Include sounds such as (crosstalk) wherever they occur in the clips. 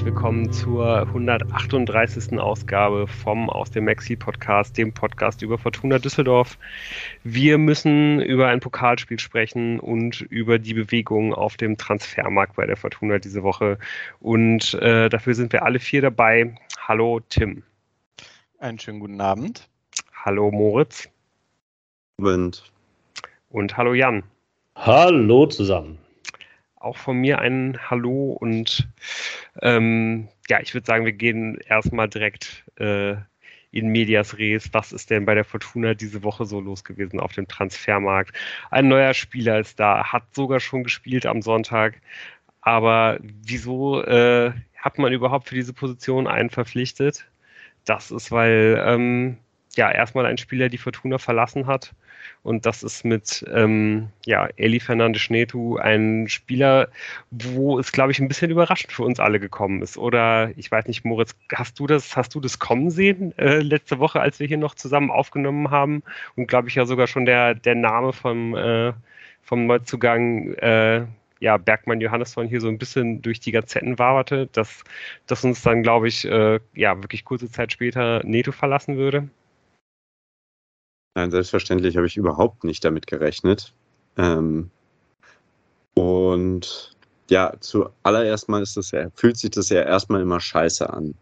herzlich willkommen zur 138. Ausgabe vom Aus dem Maxi Podcast, dem Podcast über Fortuna Düsseldorf. Wir müssen über ein Pokalspiel sprechen und über die Bewegung auf dem Transfermarkt bei der Fortuna diese Woche. Und äh, dafür sind wir alle vier dabei. Hallo Tim. Einen schönen guten Abend. Hallo Moritz. Abend. Und hallo Jan. Hallo zusammen auch von mir ein Hallo und ähm, ja, ich würde sagen, wir gehen erstmal direkt äh, in Medias Res. Was ist denn bei der Fortuna diese Woche so los gewesen auf dem Transfermarkt? Ein neuer Spieler ist da, hat sogar schon gespielt am Sonntag. Aber wieso äh, hat man überhaupt für diese Position einen verpflichtet? Das ist, weil ähm, ja erstmal ein Spieler die Fortuna verlassen hat und das ist mit ähm, ja, Eli Fernandes Schnetu ein Spieler, wo es, glaube ich, ein bisschen überraschend für uns alle gekommen ist. Oder ich weiß nicht, Moritz, hast du das, hast du das kommen sehen äh, letzte Woche, als wir hier noch zusammen aufgenommen haben? Und glaube ich ja sogar schon der, der Name vom, äh, vom Neuzugang äh, ja, Bergmann Johannesson hier so ein bisschen durch die Gazetten waberte, dass, dass uns dann, glaube ich, äh, ja, wirklich kurze Zeit später Neto verlassen würde. Nein, selbstverständlich habe ich überhaupt nicht damit gerechnet. Ähm, und ja, zuallererst mal ist das ja, fühlt sich das ja erstmal immer scheiße an.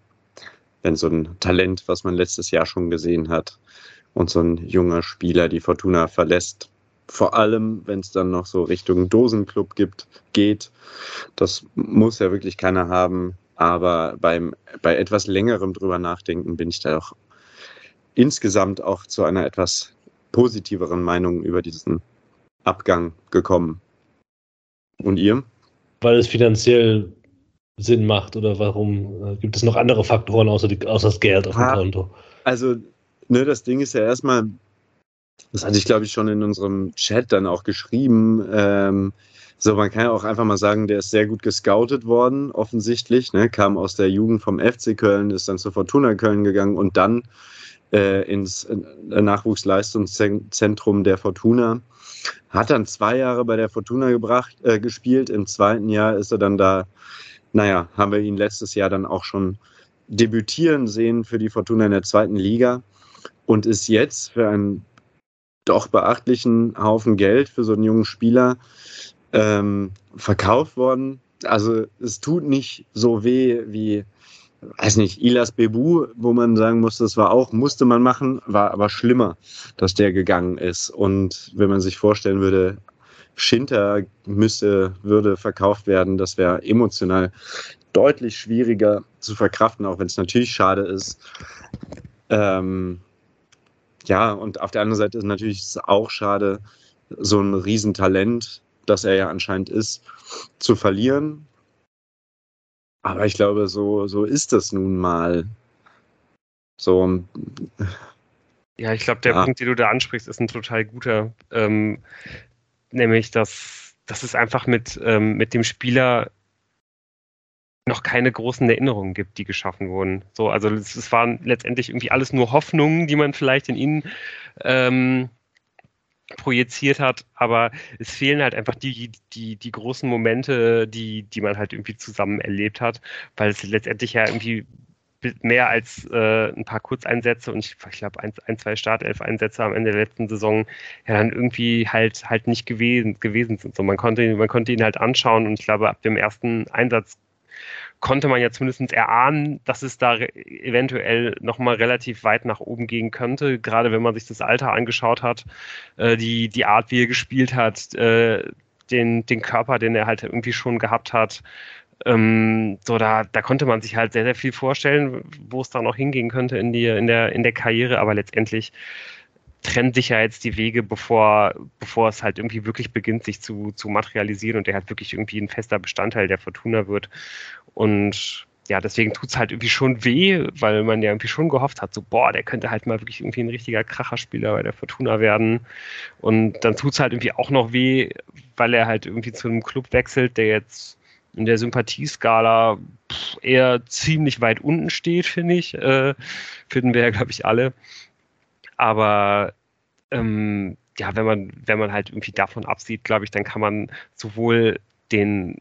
Wenn so ein Talent, was man letztes Jahr schon gesehen hat, und so ein junger Spieler die Fortuna verlässt. Vor allem, wenn es dann noch so Richtung Dosenclub gibt, geht. Das muss ja wirklich keiner haben. Aber beim, bei etwas längerem drüber nachdenken bin ich da auch insgesamt auch zu einer etwas positiveren Meinung über diesen Abgang gekommen. Und ihr? Weil es finanziell Sinn macht oder warum äh, gibt es noch andere Faktoren außer, die, außer das Geld auf dem Konto? Also, ne, das Ding ist ja erstmal, das hatte ich glaube ich schon in unserem Chat dann auch geschrieben. Ähm, so, man kann ja auch einfach mal sagen, der ist sehr gut gescoutet worden, offensichtlich. Ne? Kam aus der Jugend vom FC Köln, ist dann zur Fortuna Köln gegangen und dann ins äh, Nachwuchsleistungszentrum der Fortuna. Hat dann zwei Jahre bei der Fortuna gebracht, äh, gespielt. Im zweiten Jahr ist er dann da, naja, haben wir ihn letztes Jahr dann auch schon debütieren sehen für die Fortuna in der zweiten Liga und ist jetzt für einen doch beachtlichen Haufen Geld für so einen jungen Spieler ähm, verkauft worden. Also es tut nicht so weh wie weiß nicht, Ilas Bebu, wo man sagen muss, das war auch, musste man machen, war aber schlimmer, dass der gegangen ist. Und wenn man sich vorstellen würde, Schinter müsste, würde verkauft werden, das wäre emotional deutlich schwieriger zu verkraften, auch wenn es natürlich schade ist. Ähm, ja, und auf der anderen Seite ist natürlich auch schade, so ein Riesentalent, das er ja anscheinend ist, zu verlieren. Aber ich glaube, so, so ist das nun mal. So. Ja, ich glaube, der ja. Punkt, den du da ansprichst, ist ein total guter. Ähm, nämlich, dass, dass es einfach mit, ähm, mit dem Spieler noch keine großen Erinnerungen gibt, die geschaffen wurden. So, also es, es waren letztendlich irgendwie alles nur Hoffnungen, die man vielleicht in ihnen ähm, projiziert hat, aber es fehlen halt einfach die, die, die großen Momente, die, die man halt irgendwie zusammen erlebt hat, weil es letztendlich ja irgendwie mehr als äh, ein paar Kurzeinsätze und ich, ich glaube ein, ein, zwei Startelf-Einsätze am Ende der letzten Saison ja dann irgendwie halt halt nicht gewesen, gewesen sind. So, man konnte, man konnte ihn halt anschauen und ich glaube, ab dem ersten Einsatz konnte man ja zumindest erahnen, dass es da eventuell nochmal relativ weit nach oben gehen könnte, gerade wenn man sich das Alter angeschaut hat, äh, die, die Art, wie er gespielt hat, äh, den, den Körper, den er halt irgendwie schon gehabt hat. Ähm, so, da, da konnte man sich halt sehr, sehr viel vorstellen, wo es da noch hingehen könnte in, die, in, der, in der Karriere, aber letztendlich trennen sich ja jetzt die Wege, bevor, bevor es halt irgendwie wirklich beginnt, sich zu, zu materialisieren und der halt wirklich irgendwie ein fester Bestandteil der Fortuna wird. Und ja, deswegen tut es halt irgendwie schon weh, weil man ja irgendwie schon gehofft hat, so, boah, der könnte halt mal wirklich irgendwie ein richtiger Kracherspieler bei der Fortuna werden. Und dann tut es halt irgendwie auch noch weh, weil er halt irgendwie zu einem Club wechselt, der jetzt in der Sympathieskala eher ziemlich weit unten steht, finde ich. Äh, finden wir ja, glaube ich, alle. Aber ähm, ja, wenn man, wenn man halt irgendwie davon absieht, glaube ich, dann kann man sowohl den,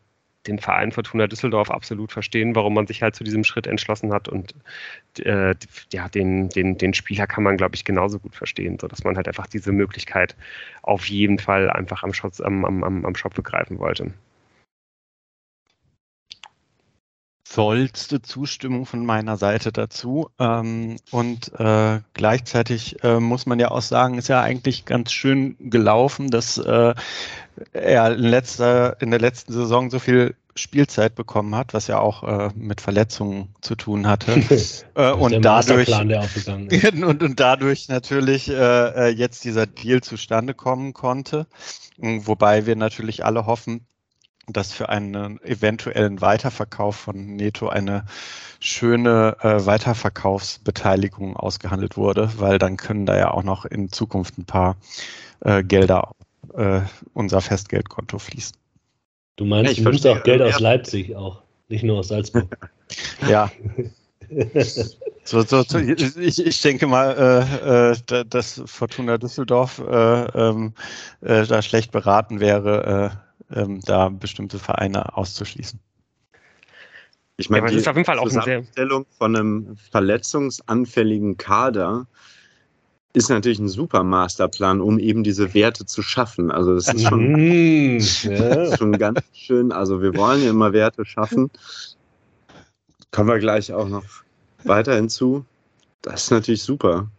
den Verein Fortuna Düsseldorf absolut verstehen, warum man sich halt zu diesem Schritt entschlossen hat. Und äh, ja, den, den, den Spieler kann man, glaube ich, genauso gut verstehen, sodass man halt einfach diese Möglichkeit auf jeden Fall einfach am, Shop, am, am, am Shop begreifen wollte. Vollste Zustimmung von meiner Seite dazu. Ähm, und äh, gleichzeitig äh, muss man ja auch sagen, ist ja eigentlich ganz schön gelaufen, dass äh, er in, letzter, in der letzten Saison so viel Spielzeit bekommen hat, was ja auch äh, mit Verletzungen zu tun hatte. (laughs) äh, und, dadurch, (laughs) und, und, dadurch natürlich äh, äh, jetzt dieser Deal zustande kommen konnte. Wobei wir natürlich alle hoffen, dass für einen eventuellen Weiterverkauf von Neto eine schöne äh, Weiterverkaufsbeteiligung ausgehandelt wurde, weil dann können da ja auch noch in Zukunft ein paar äh, Gelder äh, unser Festgeldkonto fließen. Du meinst, ja, du nimmst auch Geld aus Leipzig auch, nicht nur aus Salzburg. (laughs) ja. (laughs) So, so, so, ich, ich denke mal, äh, äh, dass Fortuna Düsseldorf äh, ähm, äh, da schlecht beraten wäre, äh, ähm, da bestimmte Vereine auszuschließen. Ich meine, ja, das ist auf jeden Fall auch Zusammenstellung von einem verletzungsanfälligen Kader ist natürlich ein super Masterplan, um eben diese Werte zu schaffen. Also das ist schon, mm, ja. schon ganz schön. Also wir wollen ja immer Werte schaffen. Kommen wir gleich auch noch weiter hinzu. Das ist natürlich super.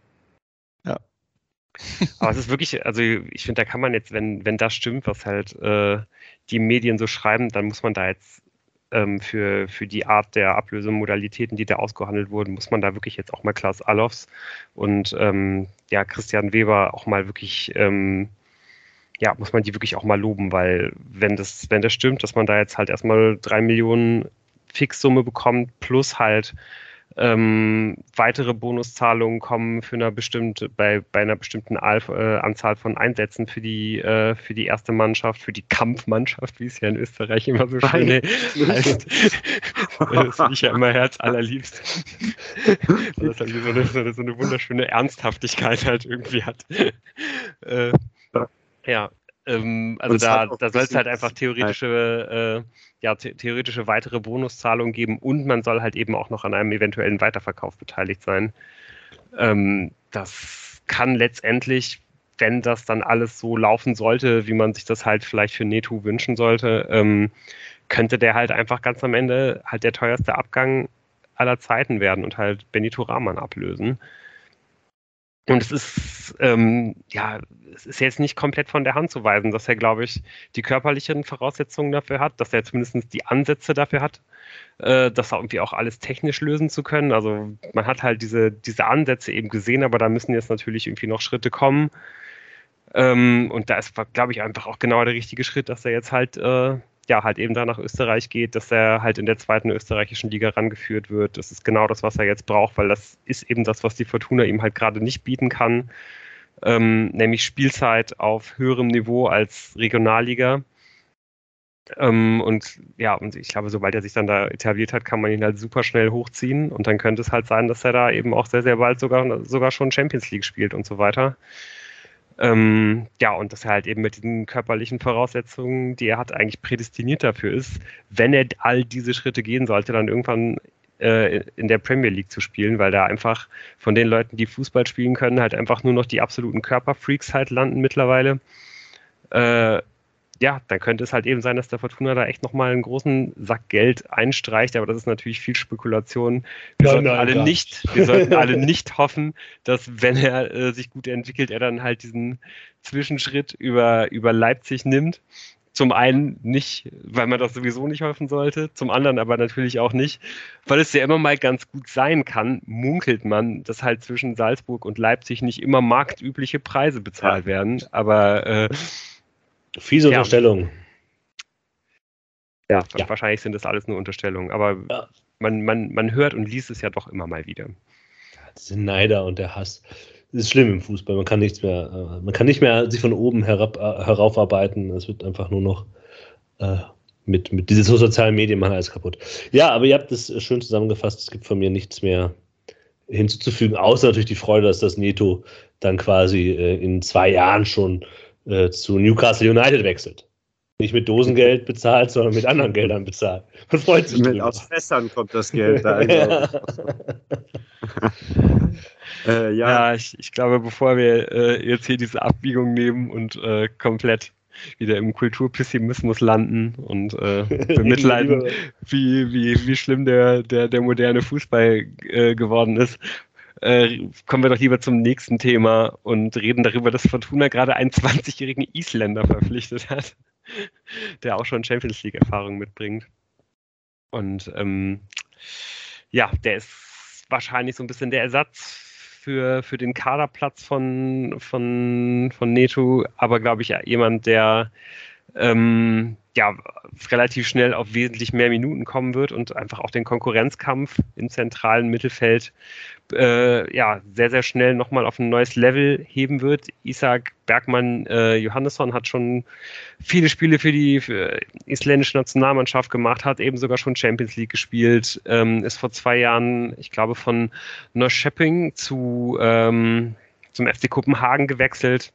Aber es ist wirklich, also ich finde, da kann man jetzt, wenn, wenn das stimmt, was halt äh, die Medien so schreiben, dann muss man da jetzt ähm, für, für die Art der Ablösemodalitäten, die da ausgehandelt wurden, muss man da wirklich jetzt auch mal Klaus Allofs und ähm, ja, Christian Weber auch mal wirklich, ähm, ja, muss man die wirklich auch mal loben, weil wenn das, wenn das stimmt, dass man da jetzt halt erstmal drei Millionen Fixsumme bekommt, plus halt ähm, weitere Bonuszahlungen kommen für eine bestimmte, bei, bei einer bestimmten Alf, äh, Anzahl von Einsätzen für die, äh, für die erste Mannschaft, für die Kampfmannschaft, wie es ja in Österreich immer so schön heißt. (laughs) das finde ich ja immer herzallerliebst. das halt so eine, so, eine, so eine wunderschöne Ernsthaftigkeit halt irgendwie hat. Äh, ja, ähm, also da, da soll es halt einfach theoretische, äh, ja, the theoretische weitere Bonuszahlungen geben und man soll halt eben auch noch an einem eventuellen Weiterverkauf beteiligt sein. Ähm, das kann letztendlich, wenn das dann alles so laufen sollte, wie man sich das halt vielleicht für Netu wünschen sollte, ähm, könnte der halt einfach ganz am Ende halt der teuerste Abgang aller Zeiten werden und halt Benito Rahman ablösen. Und es ist, ähm, ja, es ist jetzt nicht komplett von der Hand zu weisen, dass er, glaube ich, die körperlichen Voraussetzungen dafür hat, dass er zumindest die Ansätze dafür hat, äh, das irgendwie auch alles technisch lösen zu können. Also man hat halt diese, diese Ansätze eben gesehen, aber da müssen jetzt natürlich irgendwie noch Schritte kommen. Ähm, und da ist, glaube ich, einfach auch genau der richtige Schritt, dass er jetzt halt äh, ja, halt eben da nach Österreich geht, dass er halt in der zweiten österreichischen Liga rangeführt wird. Das ist genau das, was er jetzt braucht, weil das ist eben das, was die Fortuna ihm halt gerade nicht bieten kann, ähm, nämlich Spielzeit auf höherem Niveau als Regionalliga. Ähm, und ja, und ich glaube, sobald er sich dann da etabliert hat, kann man ihn halt super schnell hochziehen und dann könnte es halt sein, dass er da eben auch sehr, sehr bald sogar, sogar schon Champions League spielt und so weiter. Ähm, ja, und dass er halt eben mit diesen körperlichen Voraussetzungen, die er hat, eigentlich prädestiniert dafür ist, wenn er all diese Schritte gehen sollte, dann irgendwann äh, in der Premier League zu spielen, weil da einfach von den Leuten, die Fußball spielen können, halt einfach nur noch die absoluten Körperfreaks halt landen mittlerweile. Äh, ja, dann könnte es halt eben sein, dass der Fortuna da echt nochmal einen großen Sack Geld einstreicht, aber das ist natürlich viel Spekulation. Wir nein, sollten nein, alle nicht, wir sollten alle (laughs) nicht hoffen, dass wenn er äh, sich gut entwickelt, er dann halt diesen Zwischenschritt über, über Leipzig nimmt. Zum einen nicht, weil man das sowieso nicht hoffen sollte, zum anderen aber natürlich auch nicht, weil es ja immer mal ganz gut sein kann, munkelt man, dass halt zwischen Salzburg und Leipzig nicht immer marktübliche Preise bezahlt werden. Aber äh, Fiese ja. Unterstellung. Ja, ja, wahrscheinlich sind das alles nur Unterstellungen, aber ja. man, man, man hört und liest es ja doch immer mal wieder. Diese Neider und der Hass. Das ist schlimm im Fußball. Man kann nichts mehr, äh, man kann nicht mehr sich von oben herab, äh, heraufarbeiten. Es wird einfach nur noch äh, mit, mit diesen sozialen Medien machen alles kaputt. Ja, aber ihr habt es schön zusammengefasst. Es gibt von mir nichts mehr hinzuzufügen, außer natürlich die Freude, dass das Neto dann quasi äh, in zwei Jahren schon äh, zu Newcastle United wechselt. Nicht mit Dosengeld bezahlt, sondern mit anderen Geldern bezahlt. Man freut sich mit Aus Fässern kommt das Geld da. ja, (laughs) (laughs) äh, ja. ja ich, ich, glaube, bevor wir äh, jetzt hier diese Abbiegung nehmen und äh, komplett wieder im Kulturpessimismus landen und äh, (laughs) bemitleiden, wie, wie, wie schlimm der, der, der moderne Fußball äh, geworden ist, äh, kommen wir doch lieber zum nächsten Thema und reden darüber, dass Fortuna gerade einen 20-jährigen Isländer verpflichtet hat, (laughs) der auch schon Champions League-Erfahrung mitbringt. Und ähm, ja, der ist wahrscheinlich so ein bisschen der Ersatz für, für den Kaderplatz von, von, von Neto, aber glaube ich jemand, der ähm, ja, relativ schnell auf wesentlich mehr Minuten kommen wird und einfach auch den Konkurrenzkampf im zentralen Mittelfeld äh, ja, sehr, sehr schnell nochmal auf ein neues Level heben wird. Isaac Bergmann äh, Johannesson hat schon viele Spiele für die für isländische Nationalmannschaft gemacht, hat eben sogar schon Champions League gespielt, ähm, ist vor zwei Jahren, ich glaube, von Norrköping zu ähm, zum FC Kopenhagen gewechselt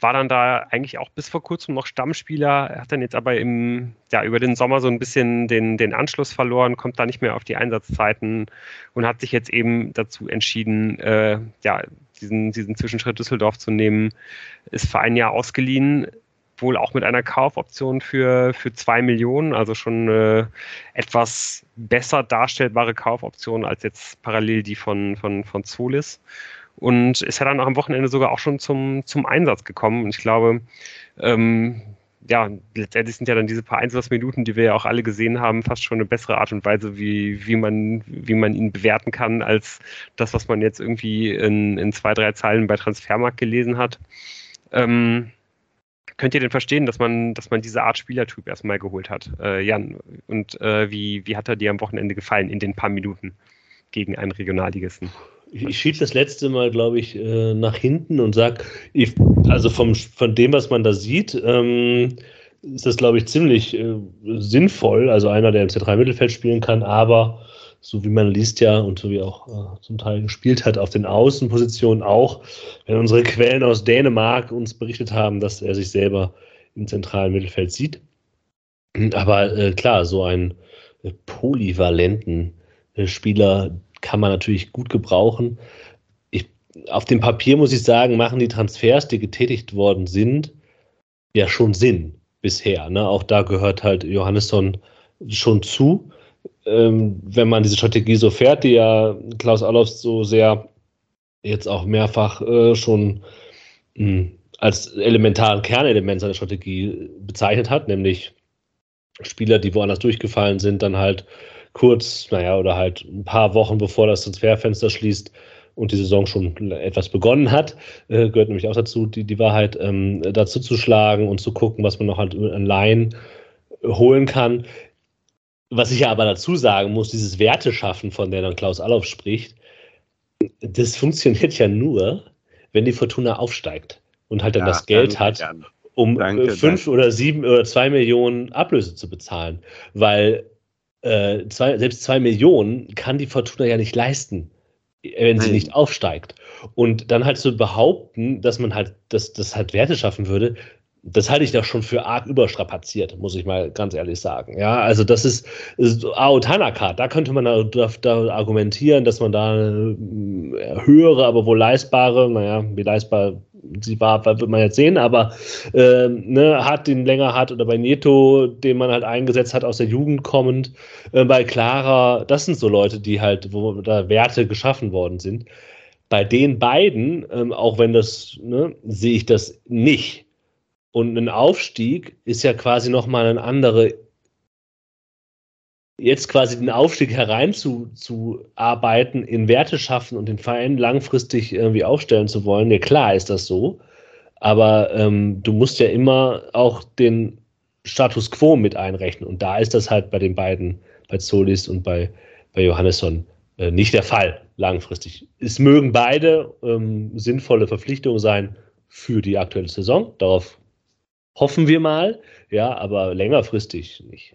war dann da eigentlich auch bis vor kurzem noch Stammspieler, hat dann jetzt aber im, ja, über den Sommer so ein bisschen den, den Anschluss verloren, kommt da nicht mehr auf die Einsatzzeiten und hat sich jetzt eben dazu entschieden, äh, ja, diesen, diesen Zwischenschritt Düsseldorf zu nehmen, ist für ein Jahr ausgeliehen, wohl auch mit einer Kaufoption für, für zwei Millionen, also schon eine etwas besser darstellbare Kaufoption als jetzt parallel die von, von, von Solis und ist ja dann am Wochenende sogar auch schon zum, zum Einsatz gekommen. Und ich glaube, ähm, ja, letztendlich sind ja dann diese paar Einsatzminuten, die wir ja auch alle gesehen haben, fast schon eine bessere Art und Weise, wie, wie, man, wie man ihn bewerten kann, als das, was man jetzt irgendwie in, in zwei, drei Zeilen bei Transfermarkt gelesen hat. Ähm, könnt ihr denn verstehen, dass man, dass man diese Art Spielertyp erstmal geholt hat? Äh, Jan, und äh, wie, wie hat er dir am Wochenende gefallen in den paar Minuten gegen einen Regionalligisten? Ich schiebe das letzte Mal, glaube ich, äh, nach hinten und sage, also vom, von dem, was man da sieht, ähm, ist das, glaube ich, ziemlich äh, sinnvoll. Also einer, der im zentralen Mittelfeld spielen kann, aber so wie man liest ja und so wie auch äh, zum Teil gespielt hat, auf den Außenpositionen auch, wenn unsere Quellen aus Dänemark uns berichtet haben, dass er sich selber im zentralen Mittelfeld sieht. Aber äh, klar, so einen äh, polyvalenten äh, Spieler, kann man natürlich gut gebrauchen. Ich, auf dem Papier muss ich sagen, machen die Transfers, die getätigt worden sind, ja schon Sinn bisher. Ne? Auch da gehört halt Johannesson schon zu. Ähm, wenn man diese Strategie so fährt, die ja Klaus Allofs so sehr jetzt auch mehrfach äh, schon mh, hm, als elementaren Kernelement seiner Strategie bezeichnet hat, nämlich Spieler, die woanders durchgefallen sind, dann halt kurz, naja, oder halt ein paar Wochen bevor das Transferfenster schließt und die Saison schon etwas begonnen hat, äh, gehört nämlich auch dazu, die, die Wahrheit ähm, dazu zu schlagen und zu gucken, was man noch halt an Laien holen kann. Was ich ja aber dazu sagen muss, dieses Werteschaffen, von der dann Klaus Allof spricht, das funktioniert ja nur, wenn die Fortuna aufsteigt und halt dann ja, das Geld hat, um danke, fünf danke. oder sieben oder zwei Millionen Ablöse zu bezahlen. Weil äh, zwei, selbst zwei Millionen kann die Fortuna ja nicht leisten, wenn Nein. sie nicht aufsteigt. Und dann halt zu behaupten, dass man halt, dass das halt Werte schaffen würde, das halte ich doch schon für arg überstrapaziert, muss ich mal ganz ehrlich sagen. Ja, also das ist, ist Ao Tanaka, da könnte man da, da, argumentieren, dass man da äh, höhere, aber wohl leistbare, naja, wie leistbar sie war, wird man jetzt sehen, aber äh, ne, hat den länger hat oder bei Neto, den man halt eingesetzt hat, aus der Jugend kommend, äh, bei Clara, das sind so Leute, die halt, wo da Werte geschaffen worden sind. Bei den beiden, ähm, auch wenn das, ne, sehe ich das nicht. Und ein Aufstieg ist ja quasi nochmal eine andere, jetzt quasi den Aufstieg hereinzuarbeiten, in Werte schaffen und den Verein langfristig irgendwie aufstellen zu wollen. Ja, klar ist das so. Aber ähm, du musst ja immer auch den Status quo mit einrechnen. Und da ist das halt bei den beiden, bei Solis und bei, bei Johannesson, äh, nicht der Fall langfristig. Es mögen beide ähm, sinnvolle Verpflichtungen sein für die aktuelle Saison. Darauf Hoffen wir mal, ja, aber längerfristig nicht.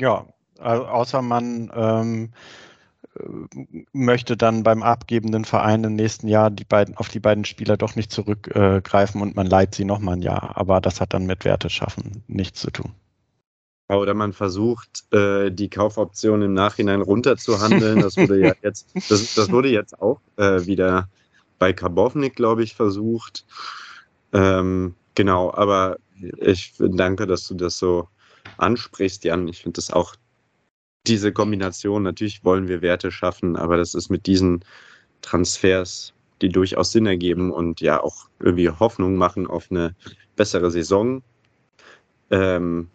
Ja, außer man ähm, möchte dann beim abgebenden Verein im nächsten Jahr die beiden, auf die beiden Spieler doch nicht zurückgreifen äh, und man leiht sie nochmal ein Jahr. Aber das hat dann mit Werte schaffen nichts zu tun. Oder man versucht, äh, die Kaufoption im Nachhinein runterzuhandeln. Das wurde ja (laughs) jetzt, das, das wurde jetzt auch äh, wieder bei Karbovnik, glaube ich, versucht. Ähm, genau, aber ich danke, dass du das so ansprichst, Jan. Ich finde das auch diese Kombination. Natürlich wollen wir Werte schaffen, aber das ist mit diesen Transfers, die durchaus Sinn ergeben und ja auch irgendwie Hoffnung machen auf eine bessere Saison, ähm,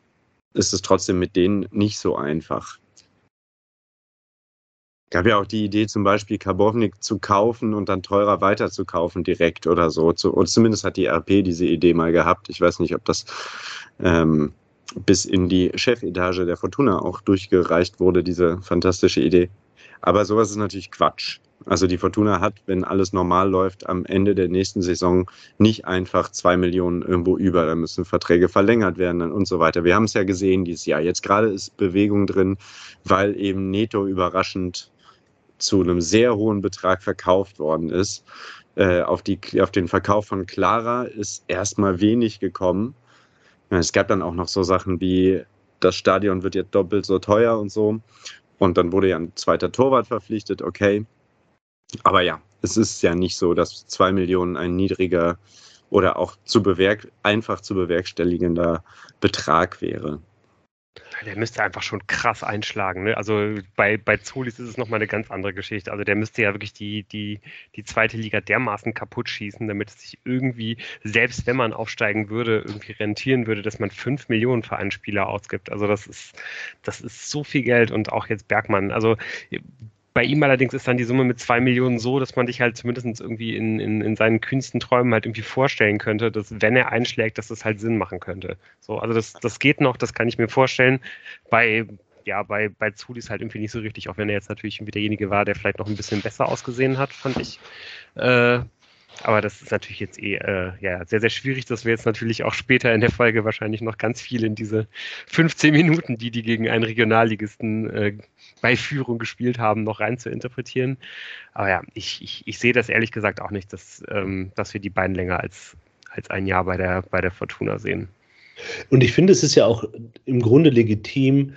ist es trotzdem mit denen nicht so einfach. Gab ja auch die Idee, zum Beispiel Karbovnik zu kaufen und dann teurer weiterzukaufen direkt oder so. Und zumindest hat die RP diese Idee mal gehabt. Ich weiß nicht, ob das ähm, bis in die Chefetage der Fortuna auch durchgereicht wurde, diese fantastische Idee. Aber sowas ist natürlich Quatsch. Also die Fortuna hat, wenn alles normal läuft, am Ende der nächsten Saison nicht einfach zwei Millionen irgendwo über. Da müssen Verträge verlängert werden und so weiter. Wir haben es ja gesehen dieses Jahr. Jetzt gerade ist Bewegung drin, weil eben Neto überraschend zu einem sehr hohen Betrag verkauft worden ist. Äh, auf, die, auf den Verkauf von Clara ist erstmal wenig gekommen. Es gab dann auch noch so Sachen wie, das Stadion wird jetzt doppelt so teuer und so. Und dann wurde ja ein zweiter Torwart verpflichtet, okay. Aber ja, es ist ja nicht so, dass zwei Millionen ein niedriger oder auch zu bewerk einfach zu bewerkstelligender Betrag wäre. Der müsste einfach schon krass einschlagen. Ne? Also bei, bei Zolis ist es nochmal eine ganz andere Geschichte. Also der müsste ja wirklich die, die, die zweite Liga dermaßen kaputt schießen, damit es sich irgendwie, selbst wenn man aufsteigen würde, irgendwie rentieren würde, dass man fünf Millionen für einen Spieler ausgibt. Also das ist, das ist so viel Geld und auch jetzt Bergmann. Also bei ihm allerdings ist dann die Summe mit zwei Millionen so, dass man dich halt zumindest irgendwie in, in, in seinen kühnsten Träumen halt irgendwie vorstellen könnte, dass wenn er einschlägt, dass das halt Sinn machen könnte. So, also das, das geht noch, das kann ich mir vorstellen. Bei, ja, bei, bei Zulis halt irgendwie nicht so richtig, auch wenn er jetzt natürlich irgendwie derjenige war, der vielleicht noch ein bisschen besser ausgesehen hat, fand ich. Äh, aber das ist natürlich jetzt eh äh, ja, sehr, sehr schwierig, dass wir jetzt natürlich auch später in der Folge wahrscheinlich noch ganz viel in diese 15 Minuten, die die gegen einen Regionalligisten äh, bei Führung gespielt haben, noch rein zu interpretieren. Aber ja, ich, ich, ich sehe das ehrlich gesagt auch nicht, dass, ähm, dass wir die beiden länger als, als ein Jahr bei der, bei der Fortuna sehen. Und ich finde, es ist ja auch im Grunde legitim,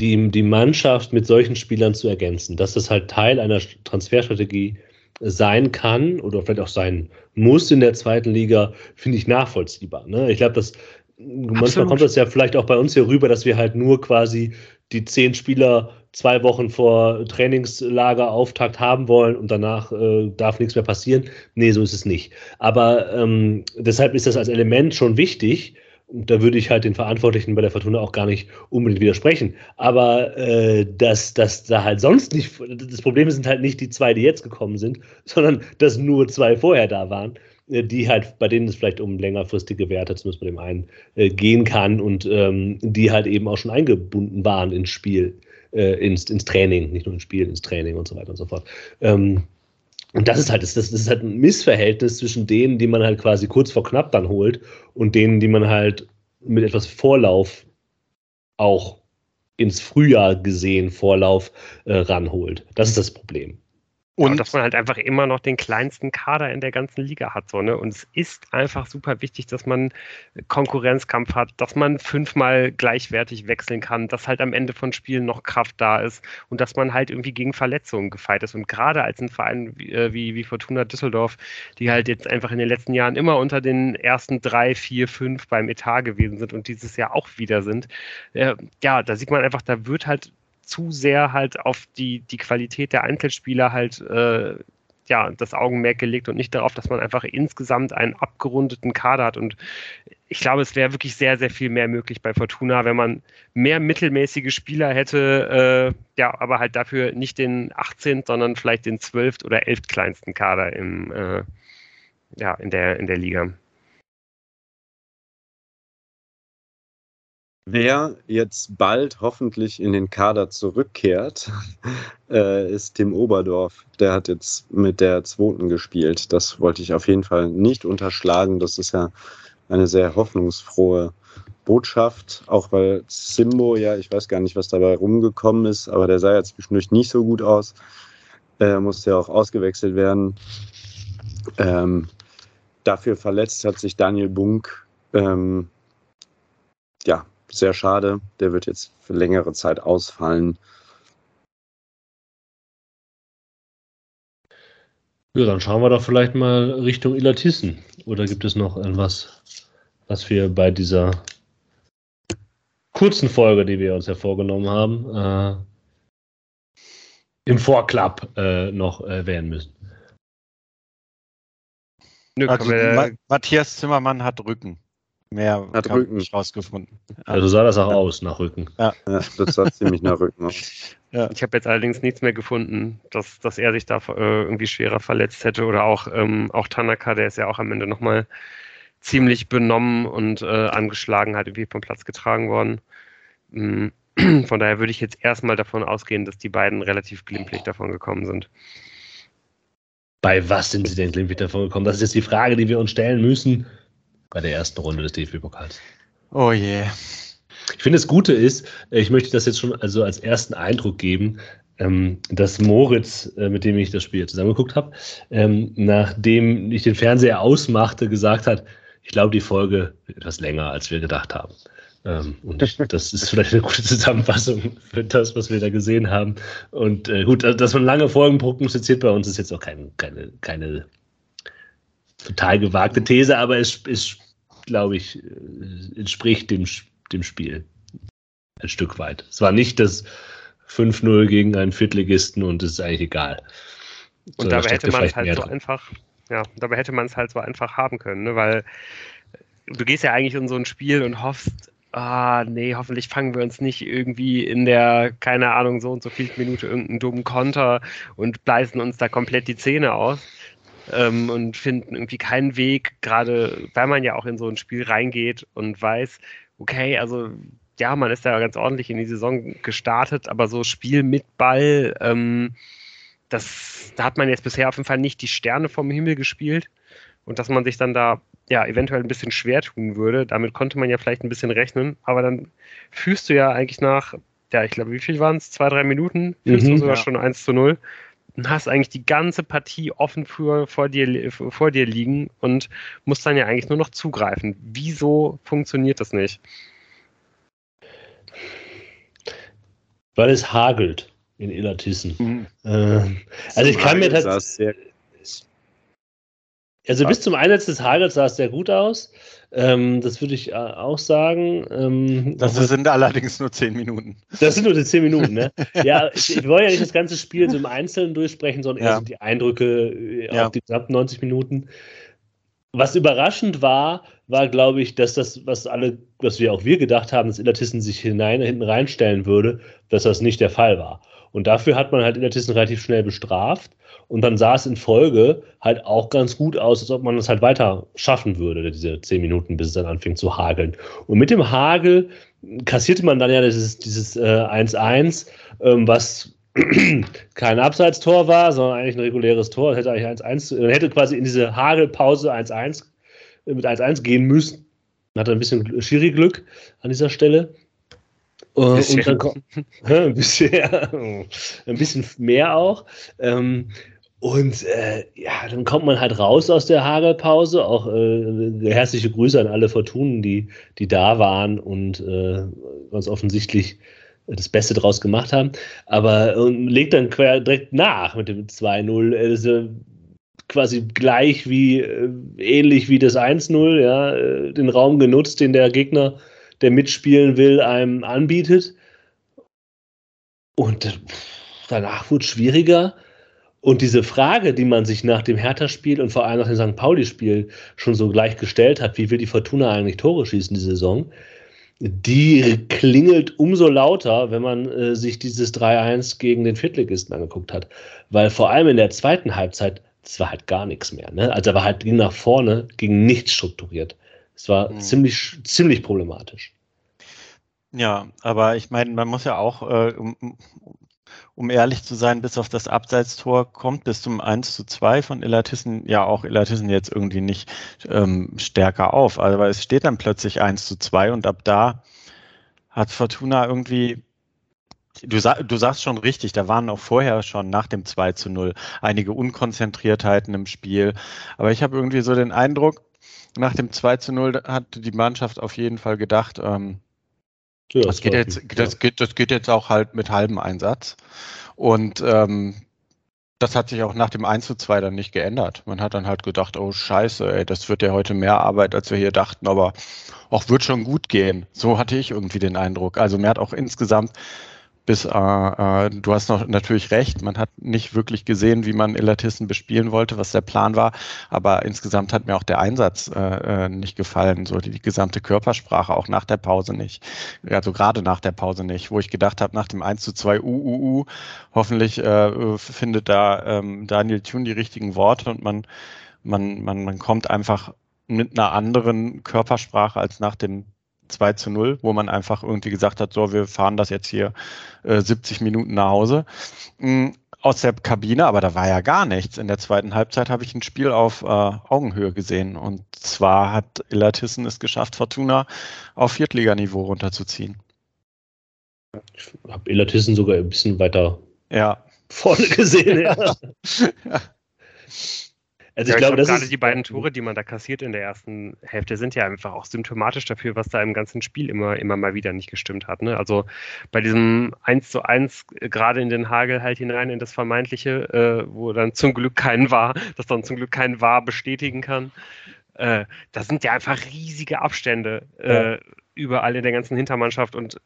die, die Mannschaft mit solchen Spielern zu ergänzen, dass das halt Teil einer Transferstrategie sein kann oder vielleicht auch sein muss in der zweiten Liga, finde ich nachvollziehbar. Ne? Ich glaube, dass manchmal kommt das ja vielleicht auch bei uns hier rüber, dass wir halt nur quasi die zehn Spieler zwei Wochen vor Trainingslagerauftakt haben wollen und danach äh, darf nichts mehr passieren. Nee, so ist es nicht. Aber ähm, deshalb ist das als Element schon wichtig. Und da würde ich halt den Verantwortlichen bei der Fortuna auch gar nicht unbedingt widersprechen. Aber äh, dass, dass da halt sonst nicht, das Problem sind halt nicht die zwei, die jetzt gekommen sind, sondern dass nur zwei vorher da waren, die halt, bei denen es vielleicht um längerfristige Werte, zumindest bei dem einen, äh, gehen kann und ähm, die halt eben auch schon eingebunden waren ins Spiel äh, ins, ins Training, nicht nur ins Spiel, ins Training und so weiter und so fort. Ähm, und das ist halt, das, das ist halt ein Missverhältnis zwischen denen, die man halt quasi kurz vor knapp dann holt und denen, die man halt mit etwas Vorlauf auch ins Frühjahr gesehen Vorlauf äh, ranholt. Das ist das Problem. Und dass man halt einfach immer noch den kleinsten Kader in der ganzen Liga hat. So, ne? Und es ist einfach super wichtig, dass man Konkurrenzkampf hat, dass man fünfmal gleichwertig wechseln kann, dass halt am Ende von Spielen noch Kraft da ist und dass man halt irgendwie gegen Verletzungen gefeit ist. Und gerade als ein Verein wie, äh, wie, wie Fortuna Düsseldorf, die halt jetzt einfach in den letzten Jahren immer unter den ersten drei, vier, fünf beim Etat gewesen sind und dieses Jahr auch wieder sind, äh, ja, da sieht man einfach, da wird halt zu sehr halt auf die, die Qualität der Einzelspieler halt äh, ja, das Augenmerk gelegt und nicht darauf, dass man einfach insgesamt einen abgerundeten Kader hat. Und ich glaube, es wäre wirklich sehr, sehr viel mehr möglich bei Fortuna, wenn man mehr mittelmäßige Spieler hätte, äh, ja, aber halt dafür nicht den 18., sondern vielleicht den 12. oder 11. kleinsten Kader im, äh, ja, in, der, in der Liga. Wer jetzt bald hoffentlich in den Kader zurückkehrt, (laughs) äh, ist Tim Oberdorf. Der hat jetzt mit der zweiten gespielt. Das wollte ich auf jeden Fall nicht unterschlagen. Das ist ja eine sehr hoffnungsfrohe Botschaft, auch weil Simbo, ja, ich weiß gar nicht, was dabei rumgekommen ist, aber der sah ja zwischendurch nicht so gut aus. Er musste ja auch ausgewechselt werden. Ähm, dafür verletzt hat sich Daniel Bunk. Ähm, ja, sehr schade. Der wird jetzt für längere Zeit ausfallen. Ja, dann schauen wir doch vielleicht mal Richtung Ilatissen. Oder gibt es noch etwas, was wir bei dieser kurzen Folge, die wir uns ja vorgenommen haben, äh, im Vorklapp äh, noch erwähnen müssen? Nö, also, Ma Matthias Zimmermann hat Rücken. Mehr hat Rücken nicht rausgefunden. Also sah das auch aus nach Rücken. Ja, ja das sah ziemlich nach Rücken aus. (laughs) Ja. Ich habe jetzt allerdings nichts mehr gefunden, dass, dass er sich da äh, irgendwie schwerer verletzt hätte oder auch, ähm, auch Tanaka, der ist ja auch am Ende nochmal ziemlich benommen und äh, angeschlagen halt irgendwie vom Platz getragen worden. Mhm. (clears throat) Von daher würde ich jetzt erstmal davon ausgehen, dass die beiden relativ glimpflich davon gekommen sind. Bei was sind sie denn glimpflich davon gekommen? Das ist jetzt die Frage, die wir uns stellen müssen bei der ersten Runde des DFB-Pokals. Oh je. Ich finde, das Gute ist, äh, ich möchte das jetzt schon also als ersten Eindruck geben, ähm, dass Moritz, äh, mit dem ich das Spiel zusammengeguckt habe, ähm, nachdem ich den Fernseher ausmachte, gesagt hat, ich glaube, die Folge wird etwas länger, als wir gedacht haben. Ähm, und das ist vielleicht eine gute Zusammenfassung für das, was wir da gesehen haben. Und äh, gut, dass man lange Folgen prognostiziert bei uns, ist jetzt auch kein, keine, keine total gewagte These, aber es ist, glaube ich, äh, entspricht dem, dem Spiel ein Stück weit. Es war nicht das 5-0 gegen einen Viertligisten und es ist eigentlich egal. Und so, dabei hätte man es halt so dran. einfach, ja, dabei hätte man es halt so einfach haben können, ne? weil du gehst ja eigentlich in so ein Spiel und hoffst, ah, nee, hoffentlich fangen wir uns nicht irgendwie in der, keine Ahnung, so und so viel Minute irgendeinen dummen Konter und bleißen uns da komplett die Zähne aus ähm, und finden irgendwie keinen Weg, gerade weil man ja auch in so ein Spiel reingeht und weiß, okay, also ja, man ist da ganz ordentlich in die Saison gestartet, aber so Spiel mit Ball, ähm, das, da hat man jetzt bisher auf jeden Fall nicht die Sterne vom Himmel gespielt und dass man sich dann da ja eventuell ein bisschen schwer tun würde, damit konnte man ja vielleicht ein bisschen rechnen, aber dann fühlst du ja eigentlich nach, ja, ich glaube, wie viel waren es? Zwei, drei Minuten? Fühlst mhm, du sogar ja. schon 1 zu 0 und hast eigentlich die ganze Partie offen für, vor, dir, vor dir liegen und musst dann ja eigentlich nur noch zugreifen. Wieso funktioniert das nicht? Weil es hagelt in Illertissen. Mhm. Äh, also ich kann mir tatsächlich. Also bis zum Einsatz des Hagels sah es sehr gut aus. Ähm, das würde ich äh, auch sagen. Ähm, das sind allerdings nur zehn Minuten. Das sind nur die zehn Minuten, ne? (laughs) ja, ich, ich wollte ja nicht das ganze Spiel so im Einzelnen durchsprechen, sondern ja. eher so die Eindrücke äh, ja. auf die gesamten 90 Minuten. Was überraschend war, war, glaube ich, dass das, was alle, was wir auch wir gedacht haben, dass Illertissen sich hinein, hinten reinstellen würde, dass das nicht der Fall war. Und dafür hat man halt Illertissen relativ schnell bestraft. Und dann sah es in Folge halt auch ganz gut aus, als ob man es halt weiter schaffen würde, diese zehn Minuten, bis es dann anfing zu hageln. Und mit dem Hagel kassierte man dann ja dieses, dieses äh, 1-1, ähm, was (clears throat) kein Abseitstor war, sondern eigentlich ein reguläres Tor. hätte eigentlich 1-1, äh, hätte quasi in diese Hagelpause 1-1 äh, mit 1-1 gehen müssen. Man hatte ein bisschen Schiri-Glück an dieser Stelle. Äh, und dann kommt (laughs) ein bisschen, ein bisschen mehr auch. Ähm, und äh, ja, dann kommt man halt raus aus der Hagelpause. Auch äh, herzliche Grüße an alle Fortunen, die, die da waren und äh, ganz offensichtlich das Beste draus gemacht haben. Aber und legt dann direkt nach mit dem 2-0. Also quasi gleich wie, äh, ähnlich wie das 1-0, ja, äh, den Raum genutzt, den der Gegner, der mitspielen will, einem anbietet. Und danach wurde es schwieriger. Und diese Frage, die man sich nach dem Hertha-Spiel und vor allem nach dem St. Pauli-Spiel schon so gleich gestellt hat, wie will die Fortuna eigentlich Tore schießen die Saison, die klingelt umso lauter, wenn man äh, sich dieses 3-1 gegen den Viertligisten angeguckt hat. Weil vor allem in der zweiten Halbzeit, es war halt gar nichts mehr. Ne? Also war halt ging nach vorne, ging nicht strukturiert. Es war mhm. ziemlich, ziemlich problematisch. Ja, aber ich meine, man muss ja auch, äh, um ehrlich zu sein, bis auf das Abseitstor kommt bis zum 1 zu 2 von Illertissen, ja auch Illertissen jetzt irgendwie nicht ähm, stärker auf. Aber es steht dann plötzlich 1 zu 2 und ab da hat Fortuna irgendwie Du, du sagst schon richtig, da waren auch vorher schon nach dem 2 zu 0 einige Unkonzentriertheiten im Spiel. Aber ich habe irgendwie so den Eindruck, nach dem 2 zu 0 hat die Mannschaft auf jeden Fall gedacht, ähm, ja, das, geht jetzt, das, geht, das geht jetzt auch halt mit halbem Einsatz. Und ähm, das hat sich auch nach dem 1 zu 2 dann nicht geändert. Man hat dann halt gedacht, oh scheiße, ey, das wird ja heute mehr Arbeit, als wir hier dachten, aber auch wird schon gut gehen. So hatte ich irgendwie den Eindruck. Also mir hat auch insgesamt bis, äh, äh, du hast noch natürlich recht, man hat nicht wirklich gesehen, wie man Elatissen bespielen wollte, was der Plan war, aber insgesamt hat mir auch der Einsatz äh, äh, nicht gefallen, so die, die, gesamte Körpersprache, auch nach der Pause nicht, also gerade nach der Pause nicht, wo ich gedacht habe, nach dem 1 zu 2 UUU, hoffentlich äh, findet da ähm, Daniel Thun die richtigen Worte und man, man, man, man kommt einfach mit einer anderen Körpersprache als nach dem 2 zu 0, wo man einfach irgendwie gesagt hat, so, wir fahren das jetzt hier äh, 70 Minuten nach Hause. Mhm, aus der Kabine, aber da war ja gar nichts. In der zweiten Halbzeit habe ich ein Spiel auf äh, Augenhöhe gesehen. Und zwar hat Illertissen es geschafft, Fortuna auf Viertliganiveau runterzuziehen. Ich habe Illertissen sogar ein bisschen weiter ja. vorne gesehen. ja. ja. (laughs) Also ich ja, glaube, das gerade die beiden Tore, die man da kassiert in der ersten Hälfte, sind ja einfach auch symptomatisch dafür, was da im ganzen Spiel immer, immer mal wieder nicht gestimmt hat. Ne? Also bei diesem 1 zu 1 äh, gerade in den Hagel halt hinein in das Vermeintliche, äh, wo dann zum Glück kein war, das dann zum Glück kein war bestätigen kann. Äh, das sind ja einfach riesige Abstände. Äh, ja überall in der ganzen Hintermannschaft und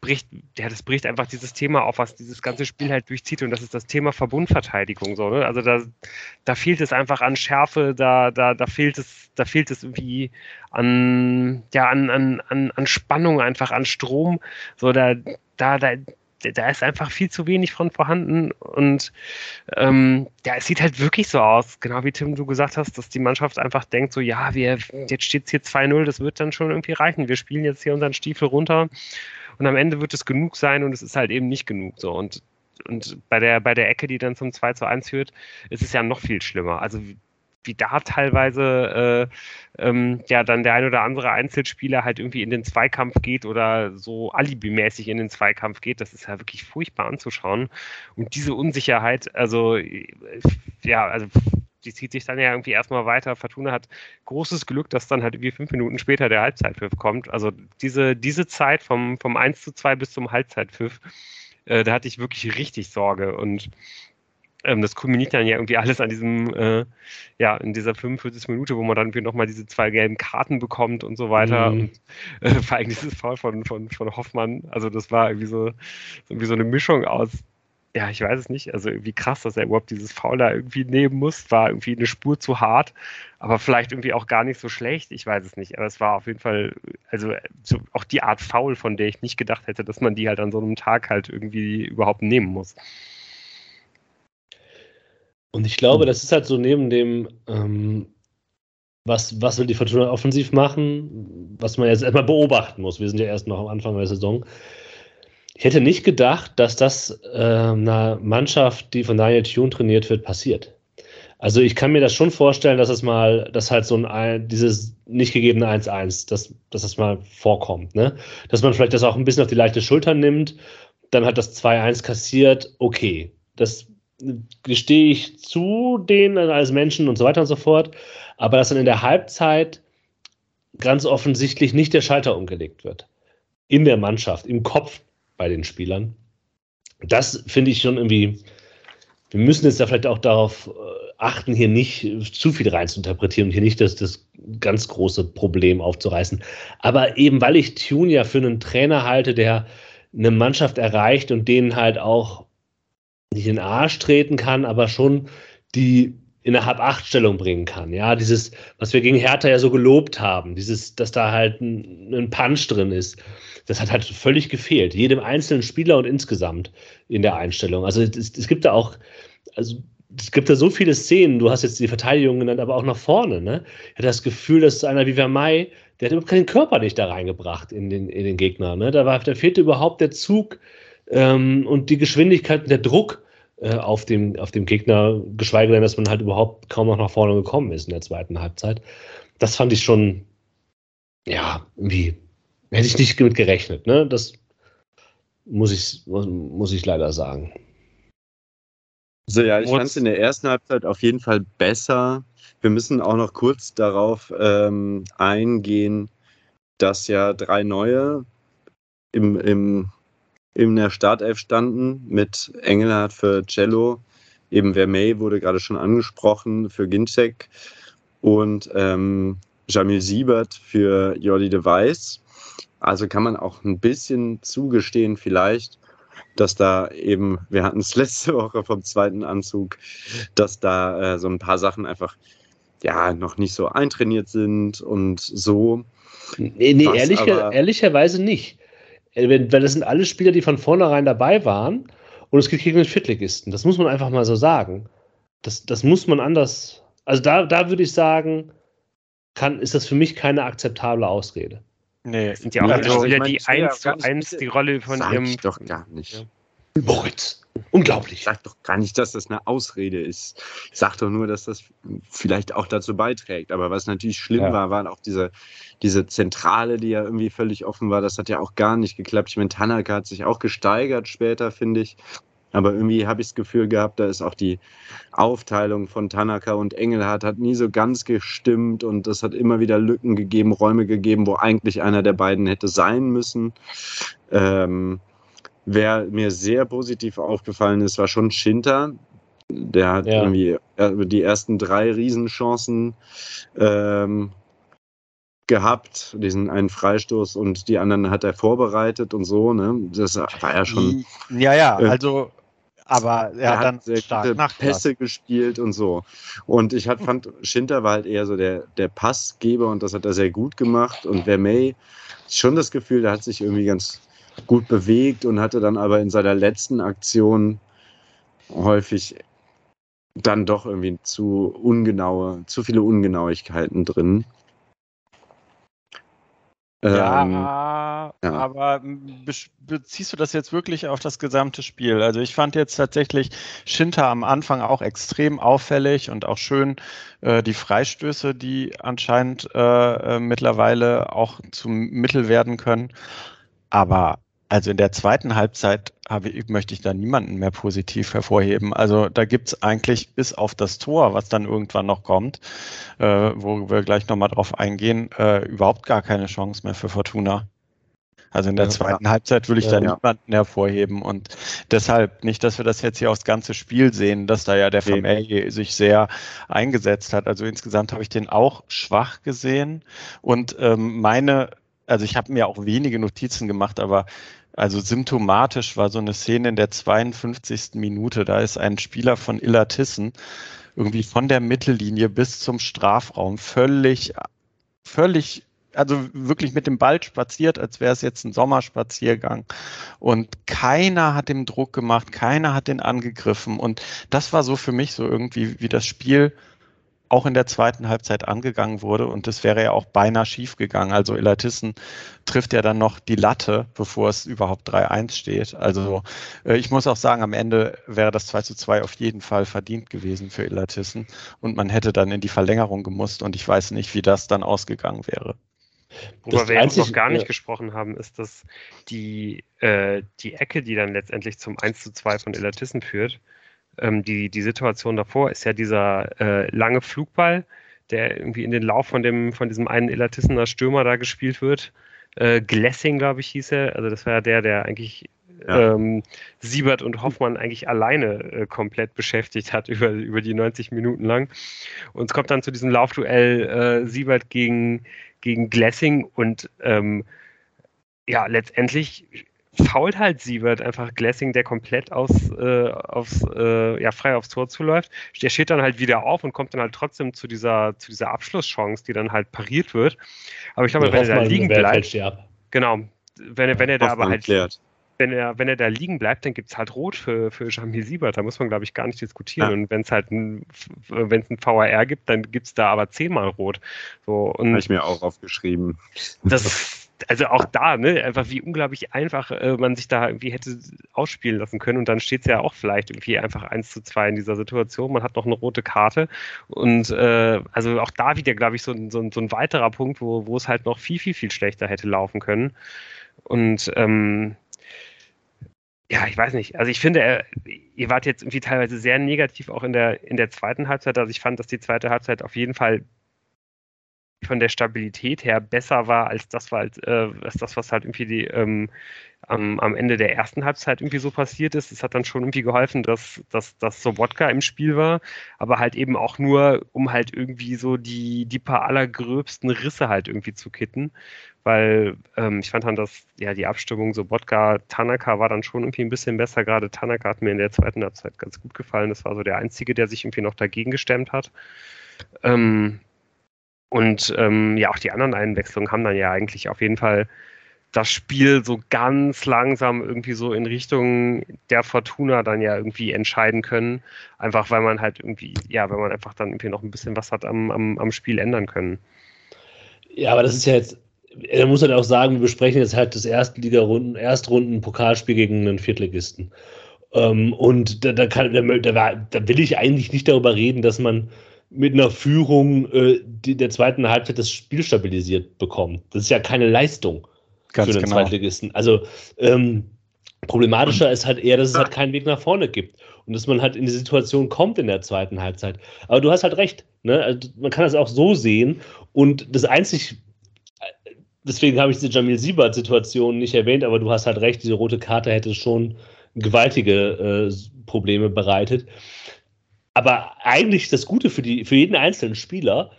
bricht, ja, das bricht einfach dieses Thema auf, was dieses ganze Spiel halt durchzieht und das ist das Thema Verbundverteidigung. So, ne? Also da, da fehlt es einfach an Schärfe, da, da, da fehlt es, da fehlt es irgendwie an, ja, an, an, an, an Spannung, einfach an Strom. So, da, da, da, da ist einfach viel zu wenig von vorhanden. Und ähm, ja, es sieht halt wirklich so aus, genau wie Tim du gesagt hast, dass die Mannschaft einfach denkt, so ja, wir, jetzt steht es hier 2-0, das wird dann schon irgendwie reichen. Wir spielen jetzt hier unseren Stiefel runter und am Ende wird es genug sein und es ist halt eben nicht genug so. Und und bei der, bei der Ecke, die dann zum 2 zu 1 führt, ist es ja noch viel schlimmer. Also wie da teilweise äh, ähm, ja dann der ein oder andere Einzelspieler halt irgendwie in den Zweikampf geht oder so alibimäßig in den Zweikampf geht, das ist ja wirklich furchtbar anzuschauen. Und diese Unsicherheit, also äh, ja, also die zieht sich dann ja irgendwie erstmal weiter. Fortuna hat großes Glück, dass dann halt irgendwie fünf Minuten später der Halbzeitpfiff kommt. Also diese, diese Zeit vom, vom 1 zu 2 bis zum Halbzeitpfiff, äh, da hatte ich wirklich richtig Sorge. Und ähm, das kulminiert dann ja irgendwie alles an diesem, äh, ja, in dieser 45. Minute, wo man dann irgendwie nochmal diese zwei gelben Karten bekommt und so weiter. Mhm. Und äh, (laughs) vor allem dieses Foul von, von, von Hoffmann, also das war irgendwie so, irgendwie so eine Mischung aus, ja, ich weiß es nicht, also irgendwie krass, dass er überhaupt dieses Foul da irgendwie nehmen muss, war irgendwie eine Spur zu hart, aber vielleicht irgendwie auch gar nicht so schlecht, ich weiß es nicht, aber es war auf jeden Fall, also so auch die Art Foul, von der ich nicht gedacht hätte, dass man die halt an so einem Tag halt irgendwie überhaupt nehmen muss. Und ich glaube, hm. das ist halt so neben dem, ähm, was, was will die Fortuna offensiv machen, was man jetzt erstmal beobachten muss. Wir sind ja erst noch am Anfang der Saison. Ich hätte nicht gedacht, dass das äh, einer Mannschaft, die von Daniel Thune trainiert wird, passiert. Also ich kann mir das schon vorstellen, dass es mal, dass halt so ein, dieses nicht gegebene 1-1, dass, dass das mal vorkommt, ne? Dass man vielleicht das auch ein bisschen auf die leichte Schulter nimmt, dann hat das 2-1 kassiert, okay. Das gestehe ich zu denen als Menschen und so weiter und so fort, aber dass dann in der Halbzeit ganz offensichtlich nicht der Schalter umgelegt wird. In der Mannschaft, im Kopf bei den Spielern. Das finde ich schon irgendwie, wir müssen jetzt da vielleicht auch darauf äh, achten, hier nicht zu viel rein zu interpretieren und hier nicht das, das ganz große Problem aufzureißen. Aber eben, weil ich Tune ja für einen Trainer halte, der eine Mannschaft erreicht und denen halt auch nicht in den Arsch treten kann, aber schon die in eine Halb-Acht-Stellung bringen kann. Ja, dieses, was wir gegen Hertha ja so gelobt haben, dieses, dass da halt ein, ein Punch drin ist, das hat halt völlig gefehlt. Jedem einzelnen Spieler und insgesamt in der Einstellung. Also es, es gibt da auch, also es gibt da so viele Szenen, du hast jetzt die Verteidigung genannt, aber auch nach vorne, ne? Ich hatte das Gefühl, dass einer wie Vermey, der hat überhaupt keinen Körper nicht da reingebracht in den, in den Gegner, ne? Da, war, da fehlte überhaupt der Zug, ähm, und die Geschwindigkeit und der Druck äh, auf, dem, auf dem Gegner, geschweige denn, dass man halt überhaupt kaum noch nach vorne gekommen ist in der zweiten Halbzeit. Das fand ich schon, ja, irgendwie, hätte ich nicht mit gerechnet. Ne? Das muss ich, muss ich leider sagen. So, ja, ich fand es in der ersten Halbzeit auf jeden Fall besser. Wir müssen auch noch kurz darauf ähm, eingehen, dass ja drei neue im, im, in der Startelf standen mit Engelhardt für Cello, eben Vermey wurde gerade schon angesprochen für Ginczek und ähm, Jamil Siebert für Jordi de Weiss. Also kann man auch ein bisschen zugestehen, vielleicht, dass da eben, wir hatten es (laughs) letzte Woche vom zweiten Anzug, dass da äh, so ein paar Sachen einfach ja noch nicht so eintrainiert sind und so. Nee, nee ehrlich, ehrlicherweise nicht. Äh, weil das sind alle Spieler, die von vornherein dabei waren und es geht gegen den Viertligisten. Das muss man einfach mal so sagen. Das, das muss man anders. Also da, da würde ich sagen, kann, ist das für mich keine akzeptable Ausrede. Nee, sind ja auch also, Spieler, die eins zu eins die Rolle von Sag ihrem. Ich doch gar nicht. Moritz. Unglaublich. Ich sag doch gar nicht, dass das eine Ausrede ist. Ich sag doch nur, dass das vielleicht auch dazu beiträgt. Aber was natürlich schlimm ja. war, waren auch diese, diese Zentrale, die ja irgendwie völlig offen war. Das hat ja auch gar nicht geklappt. Ich meine, Tanaka hat sich auch gesteigert später, finde ich. Aber irgendwie habe ich das Gefühl gehabt, da ist auch die Aufteilung von Tanaka und Engelhardt hat nie so ganz gestimmt und es hat immer wieder Lücken gegeben, Räume gegeben, wo eigentlich einer der beiden hätte sein müssen. Ähm, wer mir sehr positiv aufgefallen ist, war schon Schinter. Der hat ja. irgendwie die ersten drei Riesenchancen ähm, gehabt, diesen einen Freistoß und die anderen hat er vorbereitet und so, ne? Das war ja schon. Ja, ja, äh, also aber er, er hat dann sehr stark Pässe gespielt und so. Und ich hat, fand, Schinter war halt eher so der, der Passgeber und das hat er sehr gut gemacht. Und Vermey, schon das Gefühl, der hat sich irgendwie ganz gut bewegt und hatte dann aber in seiner letzten Aktion häufig dann doch irgendwie zu ungenaue, zu viele Ungenauigkeiten drin. Ja, ähm, ja, aber beziehst du das jetzt wirklich auf das gesamte Spiel? Also ich fand jetzt tatsächlich Schinter am Anfang auch extrem auffällig und auch schön äh, die Freistöße, die anscheinend äh, äh mittlerweile auch zum Mittel werden können. Aber also in der zweiten Halbzeit habe ich, möchte ich da niemanden mehr positiv hervorheben. Also da gibt es eigentlich bis auf das Tor, was dann irgendwann noch kommt, äh, wo wir gleich nochmal drauf eingehen, äh, überhaupt gar keine Chance mehr für Fortuna. Also in der ja, zweiten ja. Halbzeit würde ich ja, da niemanden hervorheben. Und deshalb nicht, dass wir das jetzt hier aufs ganze Spiel sehen, dass da ja der Vermeil sich sehr eingesetzt hat. Also insgesamt habe ich den auch schwach gesehen. Und ähm, meine also ich habe mir auch wenige Notizen gemacht, aber also symptomatisch war so eine Szene in der 52. Minute. Da ist ein Spieler von Illertissen irgendwie von der Mittellinie bis zum Strafraum völlig, völlig, also wirklich mit dem Ball spaziert, als wäre es jetzt ein Sommerspaziergang. Und keiner hat dem Druck gemacht, keiner hat den angegriffen. Und das war so für mich so irgendwie, wie das Spiel auch in der zweiten Halbzeit angegangen wurde und das wäre ja auch beinahe schief gegangen. Also Elatissen trifft ja dann noch die Latte, bevor es überhaupt 3-1 steht. Also äh, ich muss auch sagen, am Ende wäre das 2 zu 2 auf jeden Fall verdient gewesen für Elatissen und man hätte dann in die Verlängerung gemusst und ich weiß nicht, wie das dann ausgegangen wäre. Worüber wir jetzt noch gar nicht ja. gesprochen haben, ist, dass die, äh, die Ecke, die dann letztendlich zum 1 zu 2 von Elatissen führt, ähm, die, die Situation davor ist ja dieser äh, lange Flugball, der irgendwie in den Lauf von, dem, von diesem einen Elatissener Stürmer da gespielt wird. Äh, Glessing, glaube ich, hieß er. Also das war ja der, der eigentlich ja. ähm, Siebert und Hoffmann eigentlich alleine äh, komplett beschäftigt hat (laughs) über, über die 90 Minuten lang. Und es kommt dann zu diesem Laufduell äh, Siebert gegen, gegen Glessing und ähm, ja, letztendlich fault halt Siebert einfach Glessing, der komplett aus, äh, aufs, äh, ja, frei aufs Tor zuläuft. Der steht dann halt wieder auf und kommt dann halt trotzdem zu dieser, zu dieser Abschlusschance, die dann halt pariert wird. Aber ich glaube, wenn er da liegen bleibt. Genau. Wenn er, wenn er da aber halt. Klärt. Wenn er, wenn er da liegen bleibt, dann gibt es halt Rot für, für Jamil Siebert. Da muss man, glaube ich, gar nicht diskutieren. Ja. Und wenn es halt ein, wenn es ein VAR gibt, dann gibt es da aber zehnmal Rot. So, Habe ich mir auch aufgeschrieben. Das (laughs) also auch da, ne, einfach wie unglaublich einfach äh, man sich da irgendwie hätte ausspielen lassen können und dann steht es ja auch vielleicht irgendwie einfach eins zu zwei in dieser Situation. Man hat noch eine rote Karte und äh, also auch da wieder, glaube ich, so, so, so, ein weiterer Punkt, wo, wo es halt noch viel, viel, viel schlechter hätte laufen können. Und ähm, ja, ich weiß nicht. Also ich finde, ihr wart jetzt irgendwie teilweise sehr negativ auch in der, in der zweiten Halbzeit. Also ich fand, dass die zweite Halbzeit auf jeden Fall von der Stabilität her besser war als das, war, als, äh, als das was halt irgendwie die, ähm, am, am, Ende der ersten Halbzeit irgendwie so passiert ist. Es hat dann schon irgendwie geholfen, dass, dass, dass Sobotka im Spiel war, aber halt eben auch nur, um halt irgendwie so die, die paar allergröbsten Risse halt irgendwie zu kitten. Weil ähm, ich fand dann, dass ja die Abstimmung Sobotka, Tanaka war dann schon irgendwie ein bisschen besser. Gerade Tanaka hat mir in der zweiten Halbzeit ganz gut gefallen. Das war so der Einzige, der sich irgendwie noch dagegen gestemmt hat. Ähm, und ähm, ja, auch die anderen Einwechslungen haben dann ja eigentlich auf jeden Fall das Spiel so ganz langsam irgendwie so in Richtung der Fortuna dann ja irgendwie entscheiden können. Einfach weil man halt irgendwie, ja, wenn man einfach dann irgendwie noch ein bisschen was hat am, am, am Spiel ändern können. Ja, aber das ist ja jetzt, da muss man auch sagen, wir besprechen jetzt halt das Erstliga-Runden, Erstrunden-Pokalspiel gegen einen Viertligisten. Ähm, und da, da, kann, da, da will ich eigentlich nicht darüber reden, dass man mit einer Führung äh, die, der zweiten Halbzeit das Spiel stabilisiert bekommt. Das ist ja keine Leistung Ganz für den genau. Zweitligisten. Also ähm, problematischer ist halt eher, dass es halt keinen Weg nach vorne gibt und dass man halt in die Situation kommt in der zweiten Halbzeit. Aber du hast halt recht. Ne? Also man kann das auch so sehen und das einzig deswegen habe ich diese Jamil Siebert-Situation nicht erwähnt, aber du hast halt recht, diese rote Karte hätte schon gewaltige äh, Probleme bereitet. Aber eigentlich das Gute für, die, für jeden einzelnen Spieler,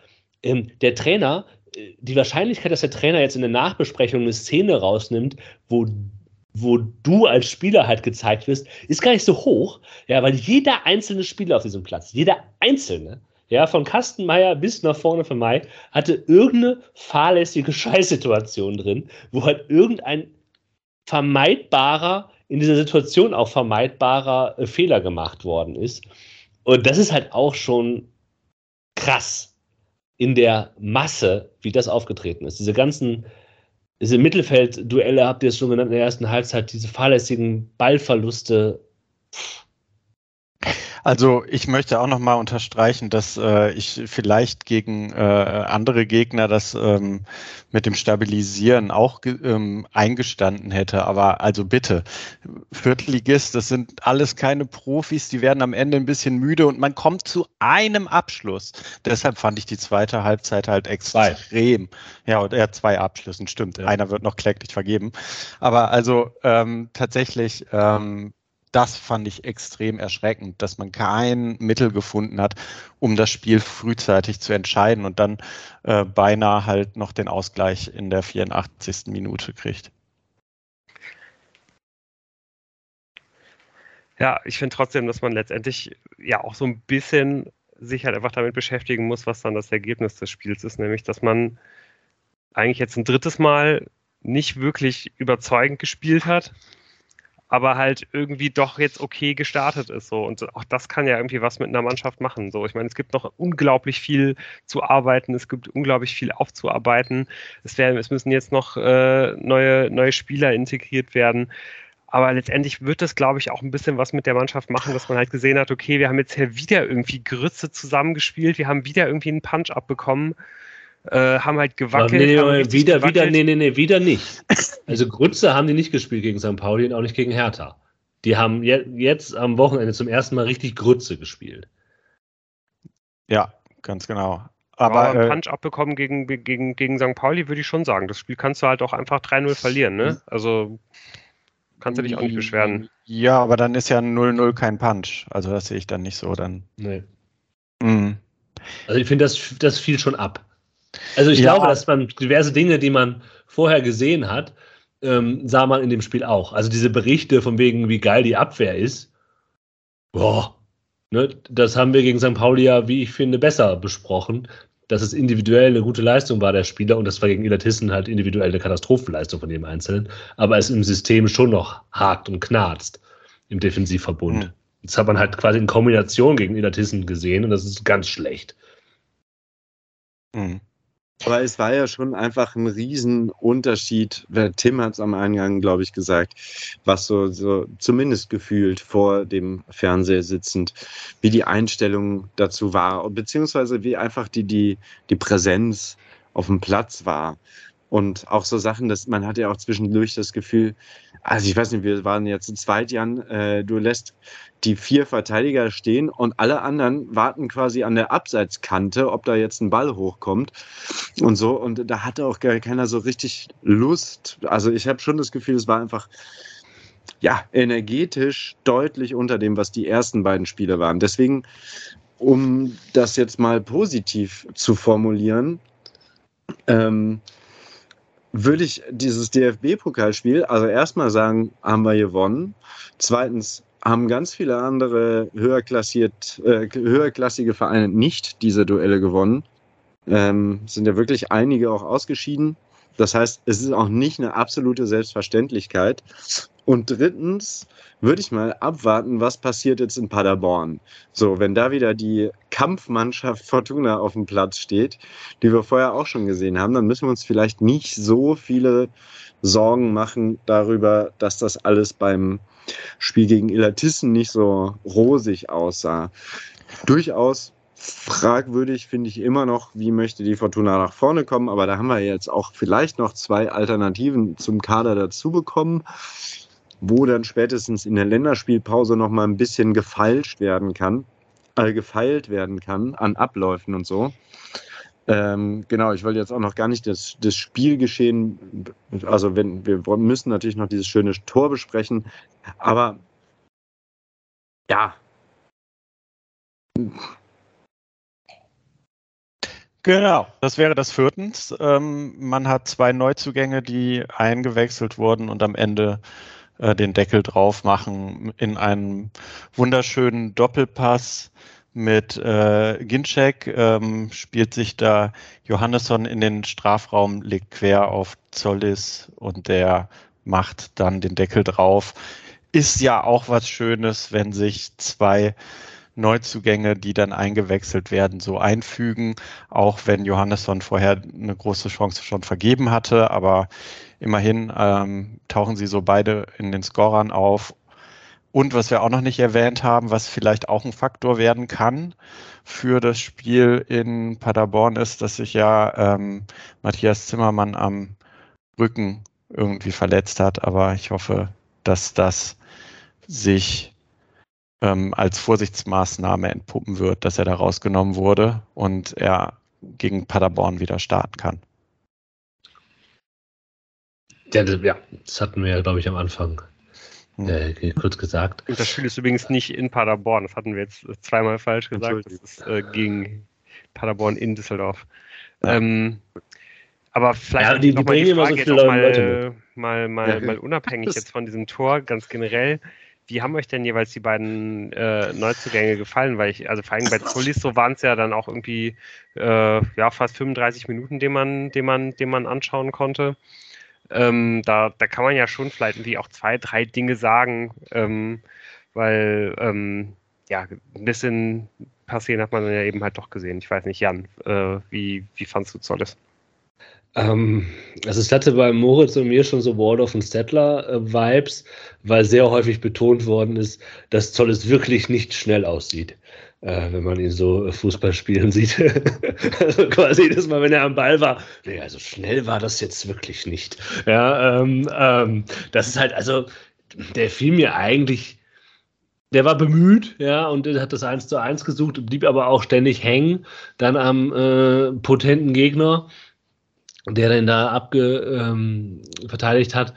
ähm, der Trainer, äh, die Wahrscheinlichkeit, dass der Trainer jetzt in der Nachbesprechung eine Szene rausnimmt, wo, wo du als Spieler halt gezeigt wirst, ist gar nicht so hoch, ja, weil jeder einzelne Spieler auf diesem Platz, jeder einzelne, ja, von Kastenmeier bis nach vorne von Mai, hatte irgendeine fahrlässige (laughs) Scheißsituation drin, wo halt irgendein vermeidbarer, in dieser Situation auch vermeidbarer äh, Fehler gemacht worden ist. Und das ist halt auch schon krass in der Masse, wie das aufgetreten ist. Diese ganzen, diese Mittelfeld-Duelle habt ihr es schon genannt in der ersten Halbzeit, diese fahrlässigen Ballverluste. Pff, also ich möchte auch nochmal unterstreichen, dass äh, ich vielleicht gegen äh, andere Gegner das ähm, mit dem Stabilisieren auch ähm, eingestanden hätte. Aber also bitte, Viertligist, das sind alles keine Profis, die werden am Ende ein bisschen müde und man kommt zu einem Abschluss. Deshalb fand ich die zweite Halbzeit halt extrem. Zwei. Ja, und er hat zwei Abschlüssen, stimmt. Ja. Einer wird noch kläglich vergeben. Aber also ähm, tatsächlich ähm, das fand ich extrem erschreckend, dass man kein Mittel gefunden hat, um das Spiel frühzeitig zu entscheiden und dann äh, beinahe halt noch den Ausgleich in der 84. Minute kriegt. Ja, ich finde trotzdem, dass man letztendlich ja auch so ein bisschen sich halt einfach damit beschäftigen muss, was dann das Ergebnis des Spiels ist, nämlich dass man eigentlich jetzt ein drittes Mal nicht wirklich überzeugend gespielt hat aber halt irgendwie doch jetzt okay gestartet ist. So. Und auch das kann ja irgendwie was mit einer Mannschaft machen. So. Ich meine, es gibt noch unglaublich viel zu arbeiten, es gibt unglaublich viel aufzuarbeiten. Es, werden, es müssen jetzt noch äh, neue, neue Spieler integriert werden. Aber letztendlich wird das, glaube ich, auch ein bisschen was mit der Mannschaft machen, dass man halt gesehen hat, okay, wir haben jetzt hier wieder irgendwie Grütze zusammengespielt, wir haben wieder irgendwie einen Punch abbekommen äh, haben halt gewackelt. Nee, nee, wieder, gewackelt. wieder, nee, nee, nee, wieder nicht. Also Grütze haben die nicht gespielt gegen St. Pauli und auch nicht gegen Hertha. Die haben je jetzt am Wochenende zum ersten Mal richtig Grütze gespielt. Ja, ganz genau. Aber, Aber äh, Punch abbekommen gegen, gegen, gegen St. Pauli würde ich schon sagen. Das Spiel kannst du halt auch einfach 3-0 verlieren, ne? Also kannst du dich auch nicht beschweren. Ja, aber dann ist ja 0-0 kein Punch. Also das sehe ich dann nicht so. Dann. Nee. Mhm. Also ich finde, das, das fiel schon ab. Also ich ja. glaube, dass man diverse Dinge, die man vorher gesehen hat, ähm, sah man in dem Spiel auch. Also diese Berichte von wegen, wie geil die Abwehr ist, boah, ne, das haben wir gegen St. Pauli ja, wie ich finde, besser besprochen, dass es individuell eine gute Leistung war der Spieler und das war gegen Ila Tissen halt individuell eine Katastrophenleistung von jedem Einzelnen, aber es im System schon noch hakt und knarzt im Defensivverbund. Mhm. Das hat man halt quasi in Kombination gegen Ila Tissen gesehen und das ist ganz schlecht. Mhm. Aber es war ja schon einfach ein Riesenunterschied. Tim hat es am Eingang, glaube ich, gesagt, was so, so zumindest gefühlt vor dem Fernseher sitzend, wie die Einstellung dazu war, beziehungsweise wie einfach die, die, die Präsenz auf dem Platz war. Und auch so Sachen, dass man hat ja auch zwischendurch das Gefühl, also ich weiß nicht, wir waren jetzt in zweit, Jan, äh, du lässt die vier Verteidiger stehen und alle anderen warten quasi an der Abseitskante, ob da jetzt ein Ball hochkommt und so. Und da hatte auch gar keiner so richtig Lust. Also ich habe schon das Gefühl, es war einfach ja energetisch deutlich unter dem, was die ersten beiden Spiele waren. Deswegen, um das jetzt mal positiv zu formulieren, ähm, würde ich dieses DFB-Pokalspiel, also erstmal sagen, haben wir gewonnen. Zweitens haben ganz viele andere höherklassiert, äh, höherklassige Vereine nicht diese Duelle gewonnen. Ähm, sind ja wirklich einige auch ausgeschieden. Das heißt, es ist auch nicht eine absolute Selbstverständlichkeit. Und drittens würde ich mal abwarten, was passiert jetzt in Paderborn. So, wenn da wieder die Kampfmannschaft Fortuna auf dem Platz steht, die wir vorher auch schon gesehen haben, dann müssen wir uns vielleicht nicht so viele Sorgen machen darüber, dass das alles beim Spiel gegen Illertissen nicht so rosig aussah. Durchaus fragwürdig finde ich immer noch, wie möchte die Fortuna nach vorne kommen, aber da haben wir jetzt auch vielleicht noch zwei Alternativen zum Kader dazu bekommen, wo dann spätestens in der Länderspielpause noch mal ein bisschen gefeilscht werden kann, äh, gefeilt werden kann an Abläufen und so. Ähm, genau, ich wollte jetzt auch noch gar nicht das, das Spielgeschehen, also wenn wir müssen natürlich noch dieses schöne Tor besprechen, aber ja. Genau, das wäre das viertens. Ähm, man hat zwei Neuzugänge, die eingewechselt wurden und am Ende äh, den Deckel drauf machen in einem wunderschönen Doppelpass mit äh, Ginczek ähm, spielt sich da Johannesson in den Strafraum, legt quer auf Zollis und der macht dann den Deckel drauf. Ist ja auch was Schönes, wenn sich zwei Neuzugänge, die dann eingewechselt werden, so einfügen, auch wenn Johannesson vorher eine große Chance schon vergeben hatte, aber immerhin ähm, tauchen sie so beide in den Scorern auf und was wir auch noch nicht erwähnt haben, was vielleicht auch ein Faktor werden kann für das Spiel in Paderborn, ist, dass sich ja ähm, Matthias Zimmermann am Rücken irgendwie verletzt hat. Aber ich hoffe, dass das sich ähm, als Vorsichtsmaßnahme entpuppen wird, dass er da rausgenommen wurde und er gegen Paderborn wieder starten kann. Ja, das, ja, das hatten wir ja, glaube ich, am Anfang hm. Äh, kurz gesagt. Und das Spiel ist übrigens nicht in Paderborn. Das hatten wir jetzt zweimal falsch gesagt. Das ist äh, gegen Paderborn in Düsseldorf. Ja. Ähm, aber vielleicht ja, die, die, mal die Frage so jetzt mal, mal, mal, ja. mal unabhängig jetzt von diesem Tor, ganz generell. Wie haben euch denn jeweils die beiden äh, Neuzugänge gefallen? Weil ich, also vor allem bei Zolisso waren es ja dann auch irgendwie äh, ja, fast 35 Minuten, den man, den man, den man anschauen konnte. Ähm, da, da kann man ja schon vielleicht irgendwie auch zwei, drei Dinge sagen, ähm, weil ähm, ja, ein bisschen passieren hat man ja eben halt doch gesehen. Ich weiß nicht, Jan, äh, wie, wie fandst du Zolles? Ähm, also es hatte bei Moritz und mir schon so Waldorf und Stettler-Vibes, äh, weil sehr häufig betont worden ist, dass Zolles wirklich nicht schnell aussieht äh, wenn man ihn so Fußball spielen sieht. (laughs) also quasi jedes Mal, wenn er am Ball war, nee, also schnell war das jetzt wirklich nicht. Ja, ähm, ähm, das ist halt, also der fiel mir eigentlich, der war bemüht, ja, und hat das 1 zu 1 gesucht, blieb aber auch ständig hängen, dann am äh, potenten Gegner, der den da abge, ähm, verteidigt hat.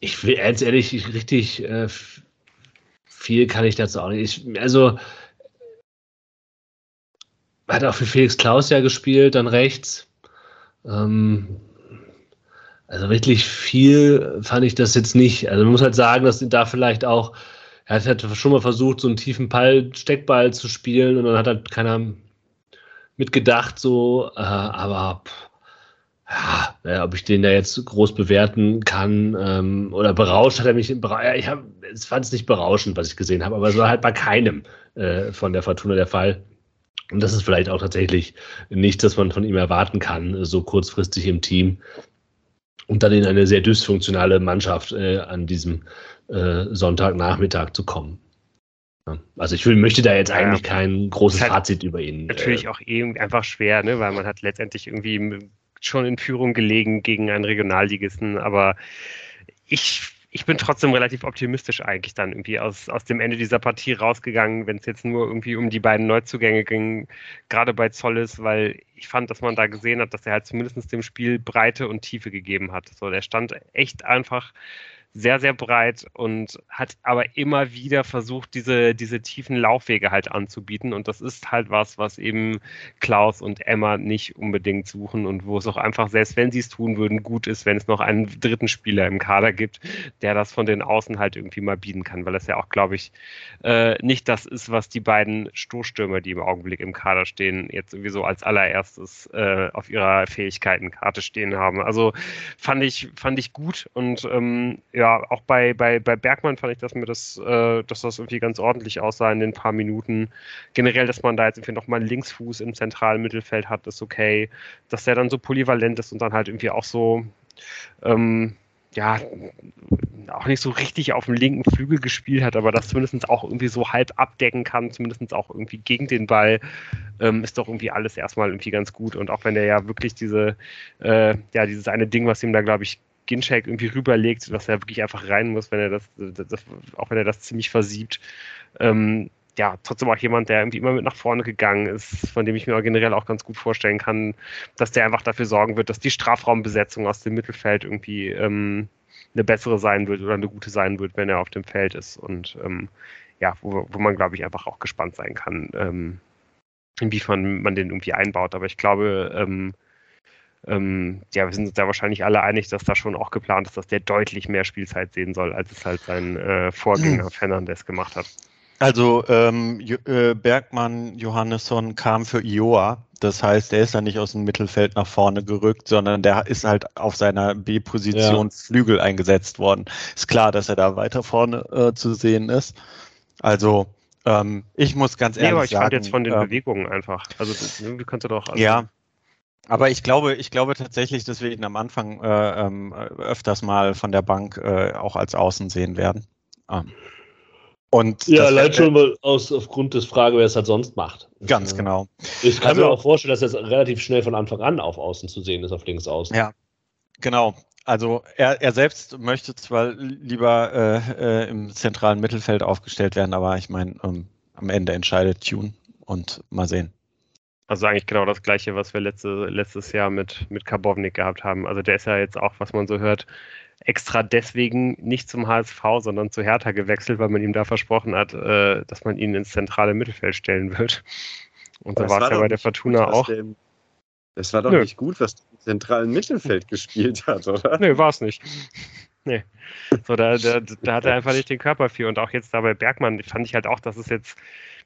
Ich will ganz ehrlich, richtig äh, viel kann ich dazu auch nicht. Ich, also, hat auch für Felix Klaus ja gespielt, dann rechts. Ähm, also wirklich viel fand ich das jetzt nicht. Also man muss halt sagen, dass da vielleicht auch, er hat schon mal versucht, so einen tiefen Ball, Steckball zu spielen und dann hat halt keiner mitgedacht, so, äh, aber pff, ja, ob ich den da jetzt groß bewerten kann ähm, oder berauscht hat er mich. Ich hab, fand es nicht berauschend, was ich gesehen habe, aber es war halt bei keinem äh, von der Fortuna der Fall. Und das ist vielleicht auch tatsächlich nichts, das man von ihm erwarten kann, so kurzfristig im Team. Und dann in eine sehr dysfunktionale Mannschaft äh, an diesem äh, Sonntagnachmittag zu kommen. Ja. Also ich will, möchte da jetzt eigentlich kein großes halt Fazit über ihn. Natürlich äh, auch eben einfach schwer, ne? weil man hat letztendlich irgendwie schon in Führung gelegen gegen einen Regionalligisten, aber ich ich bin trotzdem relativ optimistisch eigentlich dann irgendwie aus, aus dem Ende dieser Partie rausgegangen, wenn es jetzt nur irgendwie um die beiden Neuzugänge ging, gerade bei Zolles, weil ich fand, dass man da gesehen hat, dass er halt zumindest dem Spiel Breite und Tiefe gegeben hat. So, der stand echt einfach sehr, sehr breit und hat aber immer wieder versucht, diese, diese tiefen Laufwege halt anzubieten. Und das ist halt was, was eben Klaus und Emma nicht unbedingt suchen und wo es auch einfach, selbst wenn sie es tun würden, gut ist, wenn es noch einen dritten Spieler im Kader gibt, der das von den Außen halt irgendwie mal bieten kann, weil das ja auch, glaube ich, äh, nicht das ist, was die beiden Stoßstürmer, die im Augenblick im Kader stehen, jetzt irgendwie so als allererstes äh, auf ihrer Fähigkeitenkarte stehen haben. Also fand ich, fand ich gut und ähm, auch bei, bei, bei Bergmann fand ich, dass mir das, äh, dass das irgendwie ganz ordentlich aussah in den paar Minuten. Generell, dass man da jetzt irgendwie nochmal einen Linksfuß im zentralen Mittelfeld hat, ist okay. Dass der dann so polyvalent ist und dann halt irgendwie auch so, ähm, ja, auch nicht so richtig auf dem linken Flügel gespielt hat, aber das zumindest auch irgendwie so halb abdecken kann, zumindest auch irgendwie gegen den Ball, ähm, ist doch irgendwie alles erstmal irgendwie ganz gut. Und auch wenn der ja wirklich diese, äh, ja, dieses eine Ding, was ihm da, glaube ich, Ginchek irgendwie rüberlegt, dass er wirklich einfach rein muss, wenn er das, das auch wenn er das ziemlich versiebt. Ähm, ja, trotzdem auch jemand, der irgendwie immer mit nach vorne gegangen ist, von dem ich mir generell auch ganz gut vorstellen kann, dass der einfach dafür sorgen wird, dass die Strafraumbesetzung aus dem Mittelfeld irgendwie ähm, eine bessere sein wird oder eine gute sein wird, wenn er auf dem Feld ist. Und ähm, ja, wo, wo man, glaube ich, einfach auch gespannt sein kann, ähm, inwiefern man den irgendwie einbaut. Aber ich glaube, ähm, ähm, ja, wir sind uns da wahrscheinlich alle einig, dass da schon auch geplant ist, dass der deutlich mehr Spielzeit sehen soll, als es halt sein äh, Vorgänger hm. Fernandes gemacht hat. Also ähm, äh, Bergmann Johannesson kam für Ioa. Das heißt, er ist ja nicht aus dem Mittelfeld nach vorne gerückt, sondern der ist halt auf seiner B-Position ja. Flügel eingesetzt worden. Ist klar, dass er da weiter vorne äh, zu sehen ist. Also ähm, ich muss ganz ehrlich sagen. Nee, aber ich sagen, fand jetzt von den ähm, Bewegungen einfach. Also irgendwie könnte doch. Also, ja, aber ich glaube, ich glaube tatsächlich, dass wir ihn am Anfang äh, ähm, öfters mal von der Bank äh, auch als Außen sehen werden. Ähm. Und ja, allein schon mal aus, aufgrund des Frage, wer es halt sonst macht. Ganz genau. Ich kann also, mir auch vorstellen, dass er relativ schnell von Anfang an auf Außen zu sehen ist, auf links außen. Ja, genau. Also er, er selbst möchte zwar lieber äh, äh, im zentralen Mittelfeld aufgestellt werden, aber ich meine, ähm, am Ende entscheidet Tune und mal sehen. Also eigentlich genau das gleiche, was wir letzte, letztes Jahr mit, mit Karbovnik gehabt haben. Also der ist ja jetzt auch, was man so hört, extra deswegen nicht zum HSV, sondern zu Hertha gewechselt, weil man ihm da versprochen hat, äh, dass man ihn ins zentrale Mittelfeld stellen wird. Und so war es ja bei der Fortuna gut, auch. Dem, es war doch Nö. nicht gut, was im zentralen Mittelfeld gespielt hat, oder? Nö, war es nicht. Nee. So, da, da, da hat er einfach nicht den Körper für. Und auch jetzt da bei Bergmann fand ich halt auch, dass es jetzt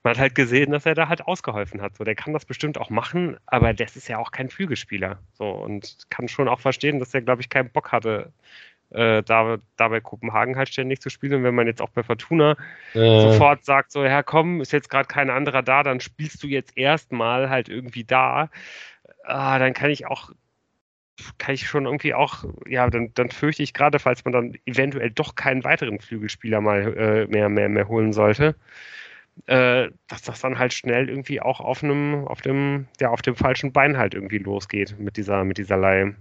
man hat halt gesehen, dass er da halt ausgeholfen hat. So, der kann das bestimmt auch machen, aber das ist ja auch kein Flügelspieler. So, und kann schon auch verstehen, dass er, glaube ich, keinen Bock hatte, äh, da, da bei Kopenhagen halt ständig zu spielen. Und wenn man jetzt auch bei Fortuna äh. sofort sagt, so, ja komm, ist jetzt gerade kein anderer da, dann spielst du jetzt erstmal halt irgendwie da, ah, dann kann ich auch kann ich schon irgendwie auch, ja, dann, dann fürchte ich gerade, falls man dann eventuell doch keinen weiteren Flügelspieler mal äh, mehr, mehr, mehr holen sollte, äh, dass das dann halt schnell irgendwie auch auf einem, auf dem, ja, auf dem falschen Bein halt irgendwie losgeht mit dieser, mit dieser Leihe.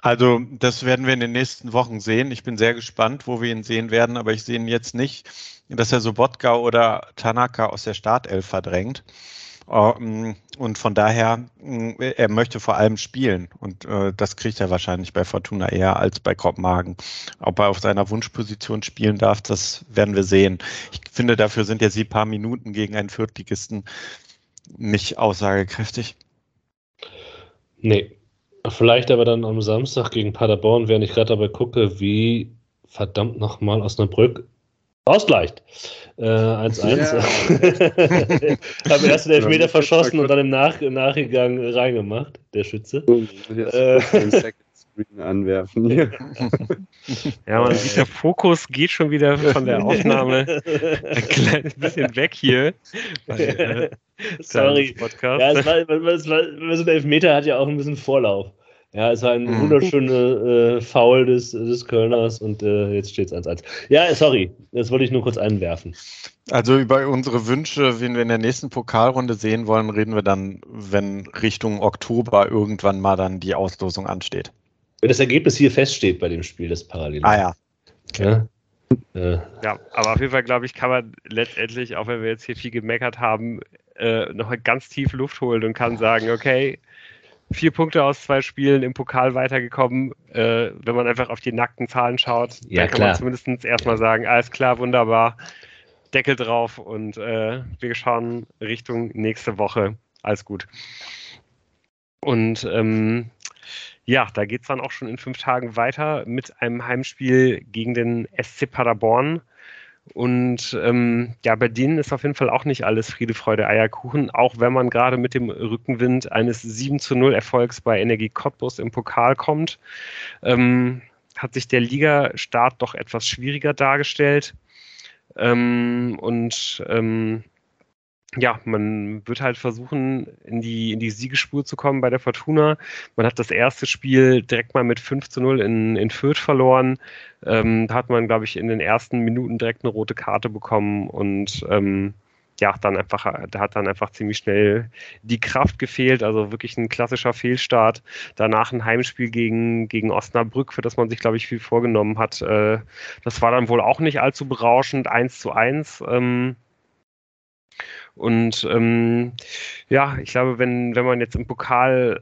Also, das werden wir in den nächsten Wochen sehen. Ich bin sehr gespannt, wo wir ihn sehen werden, aber ich sehe ihn jetzt nicht, dass er Sobotka oder Tanaka aus der Startelf verdrängt. Ähm, und von daher, äh, er möchte vor allem spielen. Und äh, das kriegt er wahrscheinlich bei Fortuna eher als bei Kopenhagen. Ob er auf seiner Wunschposition spielen darf, das werden wir sehen. Ich finde, dafür sind jetzt die paar Minuten gegen einen Viertligisten nicht aussagekräftig. Nee. Vielleicht aber dann am Samstag gegen Paderborn, während ich gerade dabei gucke, wie verdammt nochmal Osnabrück ausgleicht. 1-1. Äh, ja. (laughs) Haben erst den Elfmeter verschossen und dann im, Nach im Nachgang reingemacht, der Schütze. Äh, anwerfen. ja, man sieht, der Fokus geht schon wieder von der Aufnahme (laughs) ein kleines bisschen weg hier. Bei, äh, Sorry. Podcast. Ja, es war, es war, so ein Elfmeter hat ja auch ein bisschen Vorlauf. Ja, es war ein mhm. wunderschöner äh, Foul des, des Kölners und äh, jetzt steht es 1-1. Ja, sorry, das wollte ich nur kurz einwerfen. Also über unsere Wünsche, wen wir in der nächsten Pokalrunde sehen wollen, reden wir dann, wenn Richtung Oktober irgendwann mal dann die Auslosung ansteht. Wenn das Ergebnis hier feststeht bei dem Spiel, das parallel. Ah ja. Okay. Ja. ja, aber auf jeden Fall, glaube ich, kann man letztendlich, auch wenn wir jetzt hier viel gemeckert haben, äh, noch ganz tief Luft holen und kann sagen, okay, vier Punkte aus zwei Spielen im Pokal weitergekommen. Äh, wenn man einfach auf die nackten Zahlen schaut, ja, dann kann klar. man zumindest erstmal sagen, alles klar, wunderbar, Deckel drauf und äh, wir schauen Richtung nächste Woche. Alles gut. Und ähm, ja, da geht es dann auch schon in fünf Tagen weiter mit einem Heimspiel gegen den SC Paderborn. Und ähm, ja, bei denen ist auf jeden Fall auch nicht alles Friede, Freude, Eierkuchen, auch wenn man gerade mit dem Rückenwind eines 7 zu 0 Erfolgs bei Energie Cottbus im Pokal kommt, ähm, hat sich der Ligastart doch etwas schwieriger dargestellt. Ähm, und ähm, ja, man wird halt versuchen, in die, in die Siegespur zu kommen bei der Fortuna. Man hat das erste Spiel direkt mal mit 5 zu 0 in, in Fürth verloren. Ähm, da hat man, glaube ich, in den ersten Minuten direkt eine rote Karte bekommen und ähm, ja, dann einfach, da hat dann einfach ziemlich schnell die Kraft gefehlt, also wirklich ein klassischer Fehlstart. Danach ein Heimspiel gegen, gegen Osnabrück, für das man sich, glaube ich, viel vorgenommen hat. Äh, das war dann wohl auch nicht allzu berauschend, 1 zu 1. Ähm, und ähm, ja, ich glaube, wenn, wenn man jetzt im Pokal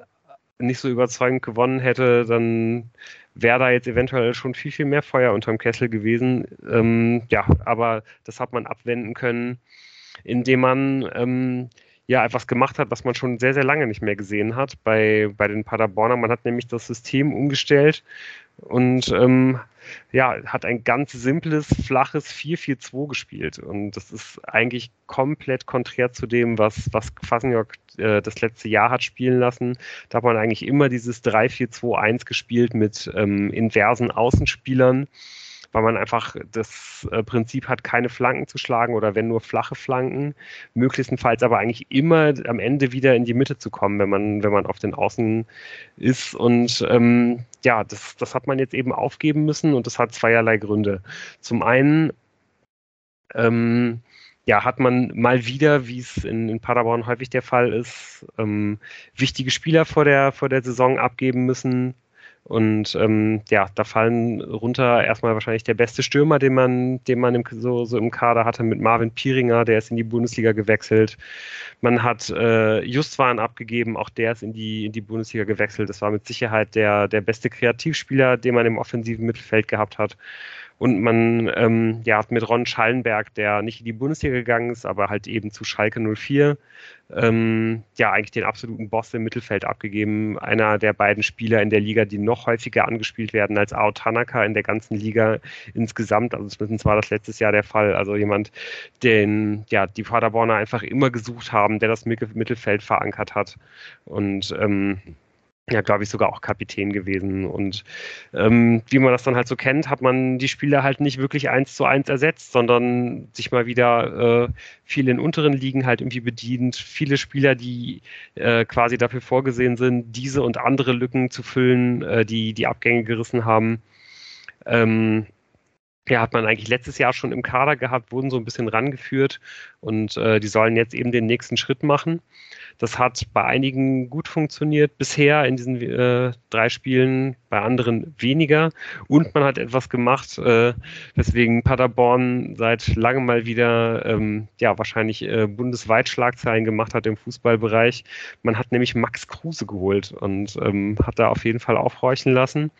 nicht so überzeugend gewonnen hätte, dann wäre da jetzt eventuell schon viel, viel mehr Feuer unterm Kessel gewesen. Ähm, ja, aber das hat man abwenden können, indem man ähm, ja etwas gemacht hat, was man schon sehr, sehr lange nicht mehr gesehen hat bei, bei den Paderborner. Man hat nämlich das System umgestellt und ähm, ja, hat ein ganz simples, flaches 4-4-2 gespielt. Und das ist eigentlich komplett konträr zu dem, was, was Kwasniok äh, das letzte Jahr hat spielen lassen. Da hat man eigentlich immer dieses 3-4-2-1 gespielt mit ähm, inversen Außenspielern weil man einfach das äh, Prinzip hat, keine Flanken zu schlagen oder wenn nur flache Flanken, möglichstenfalls aber eigentlich immer am Ende wieder in die Mitte zu kommen, wenn man, wenn man auf den Außen ist. Und ähm, ja, das, das hat man jetzt eben aufgeben müssen und das hat zweierlei Gründe. Zum einen ähm, ja, hat man mal wieder, wie es in, in Paderborn häufig der Fall ist, ähm, wichtige Spieler vor der, vor der Saison abgeben müssen, und ähm, ja, da fallen runter erstmal wahrscheinlich der beste Stürmer, den man, den man im, so, so im Kader hatte mit Marvin Pieringer, der ist in die Bundesliga gewechselt. Man hat äh, Justwan abgegeben, auch der ist in die, in die Bundesliga gewechselt. Das war mit Sicherheit der, der beste Kreativspieler, den man im offensiven Mittelfeld gehabt hat. Und man ähm, ja, hat mit Ron Schallenberg, der nicht in die Bundesliga gegangen ist, aber halt eben zu Schalke 04, ähm, ja, eigentlich den absoluten Boss im Mittelfeld abgegeben. Einer der beiden Spieler in der Liga, die noch häufiger angespielt werden als Ao Tanaka in der ganzen Liga insgesamt. Also zumindest war das letztes Jahr der Fall. Also jemand, den ja, die Paderborner einfach immer gesucht haben, der das Mittelfeld verankert hat. Und ähm, ja, glaube ich, sogar auch Kapitän gewesen. Und ähm, wie man das dann halt so kennt, hat man die Spieler halt nicht wirklich eins zu eins ersetzt, sondern sich mal wieder äh, viel in unteren Ligen halt irgendwie bedient. Viele Spieler, die äh, quasi dafür vorgesehen sind, diese und andere Lücken zu füllen, äh, die die Abgänge gerissen haben. Ähm, ja, hat man eigentlich letztes Jahr schon im Kader gehabt, wurden so ein bisschen rangeführt und äh, die sollen jetzt eben den nächsten Schritt machen. Das hat bei einigen gut funktioniert bisher in diesen äh, drei Spielen, bei anderen weniger. Und man hat etwas gemacht, äh, weswegen Paderborn seit langem mal wieder ähm, ja wahrscheinlich äh, bundesweit Schlagzeilen gemacht hat im Fußballbereich. Man hat nämlich Max Kruse geholt und ähm, hat da auf jeden Fall aufhorchen lassen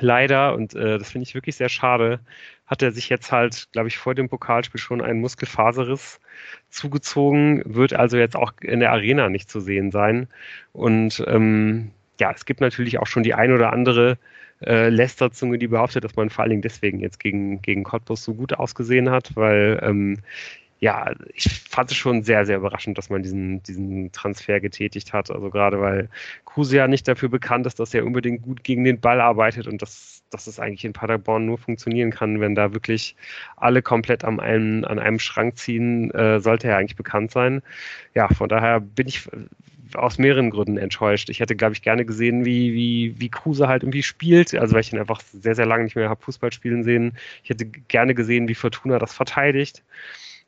leider, und äh, das finde ich wirklich sehr schade, hat er sich jetzt halt, glaube ich, vor dem Pokalspiel schon einen Muskelfaserriss zugezogen, wird also jetzt auch in der Arena nicht zu sehen sein. Und ähm, ja, es gibt natürlich auch schon die ein oder andere äh, Lästerzunge, die behauptet, dass man vor allen Dingen deswegen jetzt gegen, gegen Cottbus so gut ausgesehen hat, weil ähm, ja, ich fand es schon sehr, sehr überraschend, dass man diesen, diesen Transfer getätigt hat. Also gerade weil Kruse ja nicht dafür bekannt ist, dass er unbedingt gut gegen den Ball arbeitet und dass, dass es eigentlich in Paderborn nur funktionieren kann, wenn da wirklich alle komplett an einem, an einem Schrank ziehen, äh, sollte er eigentlich bekannt sein. Ja, von daher bin ich aus mehreren Gründen enttäuscht. Ich hätte, glaube ich, gerne gesehen, wie, wie, wie Kruse halt irgendwie spielt. Also weil ich ihn einfach sehr, sehr lange nicht mehr habe Fußball spielen sehen. Ich hätte gerne gesehen, wie Fortuna das verteidigt.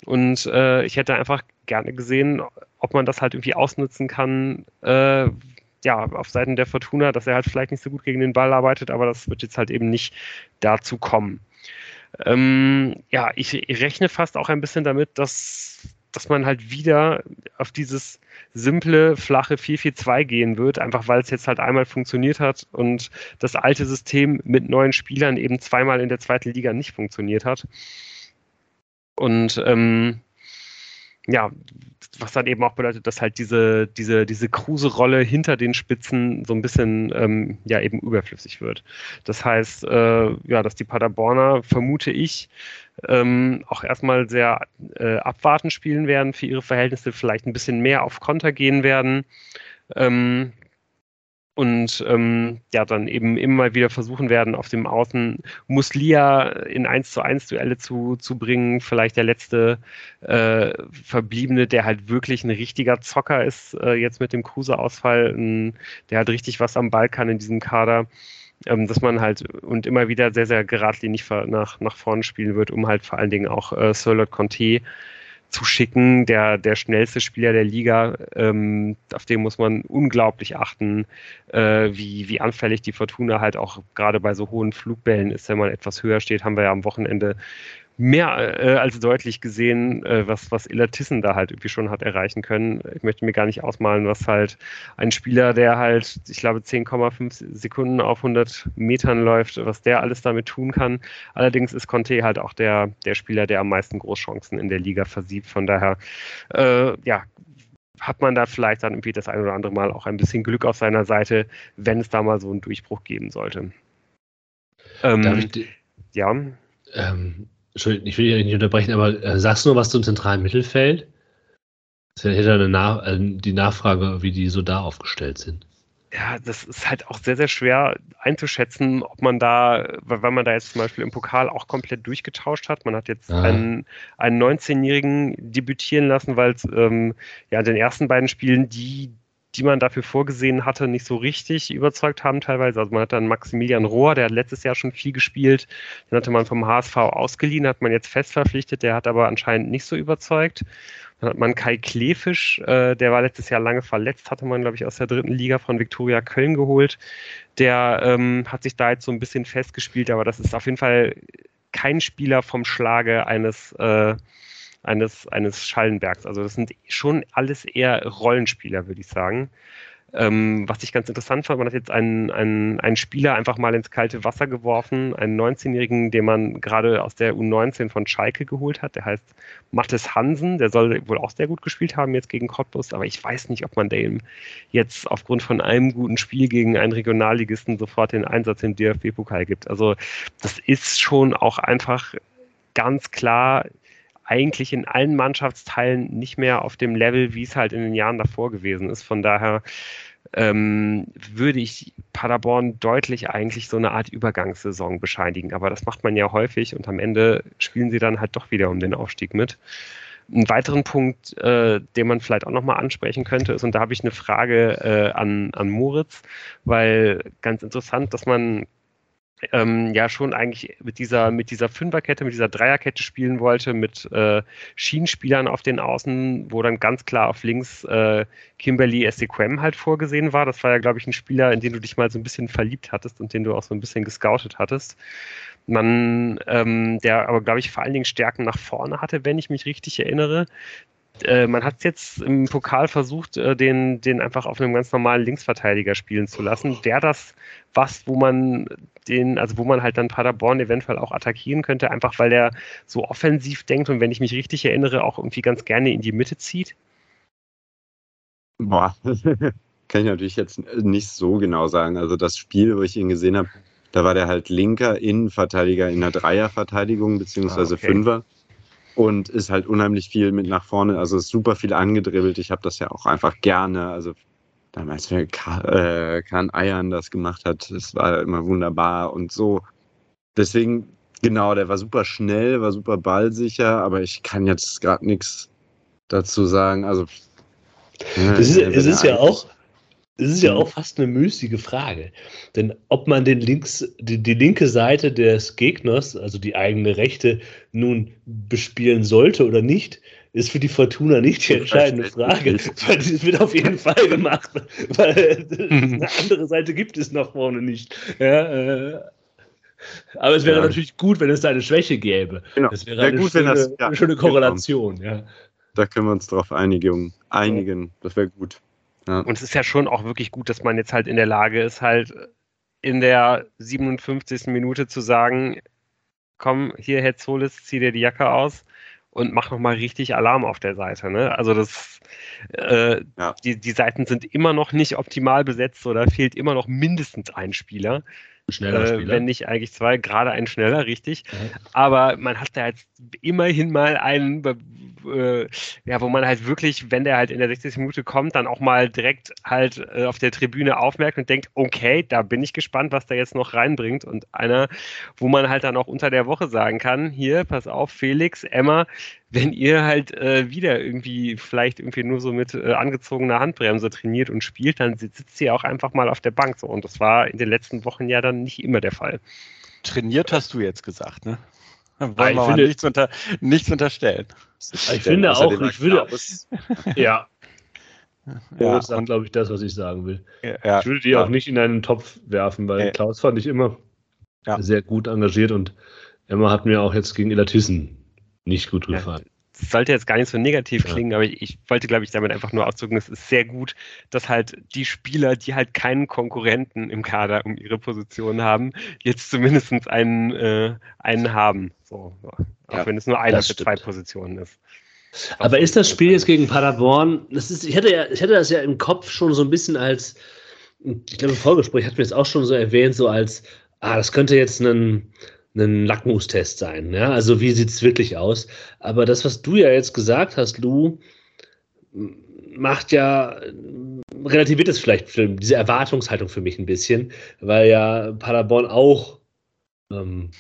Und äh, ich hätte einfach gerne gesehen, ob man das halt irgendwie ausnutzen kann, äh, ja, auf Seiten der Fortuna, dass er halt vielleicht nicht so gut gegen den Ball arbeitet, aber das wird jetzt halt eben nicht dazu kommen. Ähm, ja, ich, ich rechne fast auch ein bisschen damit, dass, dass man halt wieder auf dieses simple, flache 4-4-2 gehen wird, einfach weil es jetzt halt einmal funktioniert hat und das alte System mit neuen Spielern eben zweimal in der zweiten Liga nicht funktioniert hat. Und ähm, ja, was dann eben auch bedeutet, dass halt diese, diese, diese Kruse-Rolle hinter den Spitzen so ein bisschen ähm, ja eben überflüssig wird. Das heißt, äh, ja, dass die Paderborner, vermute ich, ähm, auch erstmal sehr äh, abwartend spielen werden für ihre Verhältnisse, vielleicht ein bisschen mehr auf Konter gehen werden. Ähm, und ähm, ja, dann eben immer wieder versuchen werden, auf dem Außen Muslia in 1 zu 1 Duelle zu, zu bringen. Vielleicht der letzte äh, Verbliebene, der halt wirklich ein richtiger Zocker ist, äh, jetzt mit dem Kruse-Ausfall, der halt richtig was am Ball kann in diesem Kader. Ähm, dass man halt und immer wieder sehr, sehr geradlinig nach, nach vorne spielen wird, um halt vor allen Dingen auch äh, Sirlot Conte zu schicken. Der, der schnellste Spieler der Liga, ähm, auf den muss man unglaublich achten, äh, wie, wie anfällig die Fortuna halt auch gerade bei so hohen Flugbällen ist, wenn man etwas höher steht, haben wir ja am Wochenende mehr äh, als deutlich gesehen, äh, was, was Illertissen da halt irgendwie schon hat erreichen können. Ich möchte mir gar nicht ausmalen, was halt ein Spieler, der halt, ich glaube, 10,5 Sekunden auf 100 Metern läuft, was der alles damit tun kann. Allerdings ist Conte halt auch der, der Spieler, der am meisten Großchancen in der Liga versiebt. Von daher, äh, ja, hat man da vielleicht dann irgendwie das ein oder andere Mal auch ein bisschen Glück auf seiner Seite, wenn es da mal so einen Durchbruch geben sollte. Ähm, ja. Ähm, Entschuldigung, ich will dich nicht unterbrechen, aber äh, sagst du noch was zum zentralen Mittelfeld? Das hätte eine Nach äh, die Nachfrage, wie die so da aufgestellt sind. Ja, das ist halt auch sehr, sehr schwer einzuschätzen, ob man da, weil man da jetzt zum Beispiel im Pokal auch komplett durchgetauscht hat. Man hat jetzt ah. einen, einen 19-Jährigen debütieren lassen, weil es ähm, ja in den ersten beiden Spielen die die man dafür vorgesehen hatte, nicht so richtig überzeugt haben teilweise. Also man hat dann Maximilian Rohr, der hat letztes Jahr schon viel gespielt, den hatte man vom HSV ausgeliehen, hat man jetzt fest verpflichtet, der hat aber anscheinend nicht so überzeugt. Dann hat man Kai Klefisch, äh, der war letztes Jahr lange verletzt, hatte man, glaube ich, aus der dritten Liga von Viktoria Köln geholt. Der ähm, hat sich da jetzt so ein bisschen festgespielt, aber das ist auf jeden Fall kein Spieler vom Schlage eines äh, eines, eines Schallenbergs. Also das sind schon alles eher Rollenspieler, würde ich sagen. Ähm, was ich ganz interessant fand, man hat jetzt einen, einen, einen Spieler einfach mal ins kalte Wasser geworfen, einen 19-Jährigen, den man gerade aus der U19 von Schalke geholt hat. Der heißt Mattes Hansen, der soll wohl auch sehr gut gespielt haben jetzt gegen Cottbus, aber ich weiß nicht, ob man dem jetzt aufgrund von einem guten Spiel gegen einen Regionalligisten sofort den Einsatz im DFB-Pokal gibt. Also das ist schon auch einfach ganz klar eigentlich in allen Mannschaftsteilen nicht mehr auf dem Level, wie es halt in den Jahren davor gewesen ist. Von daher ähm, würde ich Paderborn deutlich eigentlich so eine Art Übergangssaison bescheinigen. Aber das macht man ja häufig und am Ende spielen sie dann halt doch wieder um den Aufstieg mit. Einen weiteren Punkt, äh, den man vielleicht auch nochmal ansprechen könnte, ist, und da habe ich eine Frage äh, an, an Moritz, weil ganz interessant, dass man ähm, ja schon eigentlich mit dieser, mit dieser Fünferkette, mit dieser Dreierkette spielen wollte, mit äh, Schienenspielern auf den Außen, wo dann ganz klar auf links äh, Kimberly Essequem halt vorgesehen war. Das war ja, glaube ich, ein Spieler, in den du dich mal so ein bisschen verliebt hattest und den du auch so ein bisschen gescoutet hattest. Man, ähm, der aber, glaube ich, vor allen Dingen Stärken nach vorne hatte, wenn ich mich richtig erinnere. Äh, man hat jetzt im Pokal versucht, äh, den, den einfach auf einem ganz normalen Linksverteidiger spielen zu lassen. Wäre das was, wo man den, also wo man halt dann Paderborn eventuell auch attackieren könnte, einfach weil er so offensiv denkt und wenn ich mich richtig erinnere, auch irgendwie ganz gerne in die Mitte zieht? Boah, (laughs) kann ich natürlich jetzt nicht so genau sagen. Also das Spiel, wo ich ihn gesehen habe, da war der halt linker Innenverteidiger in der Dreierverteidigung beziehungsweise ah, okay. Fünfer. und ist halt unheimlich viel mit nach vorne, also super viel angedribbelt. Ich habe das ja auch einfach gerne. Also damals, wenn äh, Kahn Eiern das gemacht hat, das war immer wunderbar und so. Deswegen, genau, der war super schnell, war super ballsicher, aber ich kann jetzt gerade nichts dazu sagen. Also, das ist, es ist ja auch, es ist ja auch fast eine müßige Frage. Denn ob man den links, die, die, linke Seite des Gegners, also die eigene Rechte, nun bespielen sollte oder nicht, ist für die Fortuna nicht die entscheidende Frage. Weil das wird auf jeden Fall gemacht, weil eine andere Seite gibt es nach vorne nicht. Ja, äh, aber es wäre ja. natürlich gut, wenn es da eine Schwäche gäbe. Genau. Das wäre eine, gut, schöne, das, ja, eine schöne Korrelation. Ja. Da können wir uns darauf einigen. einigen. Das wäre gut. Ja. Und es ist ja schon auch wirklich gut, dass man jetzt halt in der Lage ist, halt in der 57. Minute zu sagen, komm, hier, Herr Zolis, zieh dir die Jacke aus und mach nochmal richtig Alarm auf der Seite. Ne? Also das, äh, ja. die, die Seiten sind immer noch nicht optimal besetzt oder fehlt immer noch mindestens ein Spieler. Ein schneller Spieler. Äh, wenn nicht eigentlich zwei, gerade ein schneller, richtig. Mhm. Aber man hat da jetzt immerhin mal einen, äh, ja, wo man halt wirklich, wenn der halt in der 60. Minute kommt, dann auch mal direkt halt äh, auf der Tribüne aufmerkt und denkt, okay, da bin ich gespannt, was der jetzt noch reinbringt. Und einer, wo man halt dann auch unter der Woche sagen kann, hier, pass auf, Felix, Emma, wenn ihr halt äh, wieder irgendwie vielleicht irgendwie nur so mit äh, angezogener Handbremse trainiert und spielt, dann sitzt ihr auch einfach mal auf der Bank so. Und das war in den letzten Wochen ja dann nicht immer der Fall. Trainiert hast du jetzt gesagt, ne? (laughs) Wollen ah, wir finde, nichts, unter, nichts unterstellen. Ich finde auch, ich würde. ja. Ja, das ist, glaube ich, das, was ich sagen will. Ja, ich würde die ja. auch nicht in einen Topf werfen, weil ja. Klaus fand ich immer sehr gut engagiert und Emma hat mir auch jetzt gegen Elatissen nicht gut gefallen. Sollte jetzt gar nicht so negativ klingen, aber ich, ich wollte, glaube ich, damit einfach nur ausdrücken, es ist sehr gut, dass halt die Spieler, die halt keinen Konkurrenten im Kader um ihre Position haben, jetzt zumindest einen, äh, einen haben. So, auch wenn es nur einer für zwei Positionen ist. Aber ist das Spiel jetzt gegen Paderborn, das ist, ich hätte ja, ich hätte das ja im Kopf schon so ein bisschen als, ich glaube, im Vorgespräch hat mir jetzt auch schon so erwähnt, so als, ah, das könnte jetzt ein, ein Lackmustest sein. Ja? Also wie sieht es wirklich aus? Aber das, was du ja jetzt gesagt hast, Lou, macht ja, relativiert es vielleicht diese Erwartungshaltung für mich ein bisschen, weil ja Paderborn auch ähm,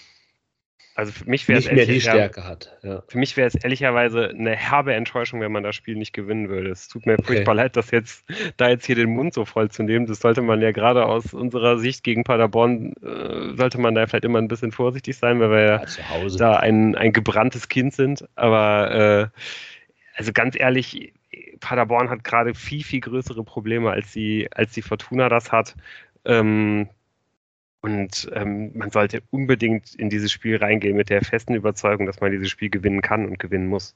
also für mich wäre es mehr die Stärke hat. Ja. Für mich wäre es ehrlicherweise eine herbe Enttäuschung, wenn man das Spiel nicht gewinnen würde. Es tut mir okay. furchtbar leid, dass jetzt da jetzt hier den Mund so voll zu nehmen. Das sollte man ja gerade aus unserer Sicht gegen Paderborn äh, sollte man da vielleicht immer ein bisschen vorsichtig sein, weil wir ja, ja da ein, ein gebranntes Kind sind. Aber äh, also ganz ehrlich, Paderborn hat gerade viel, viel größere Probleme, als die, als die Fortuna das hat. Ähm, und ähm, man sollte unbedingt in dieses Spiel reingehen mit der festen Überzeugung, dass man dieses Spiel gewinnen kann und gewinnen muss.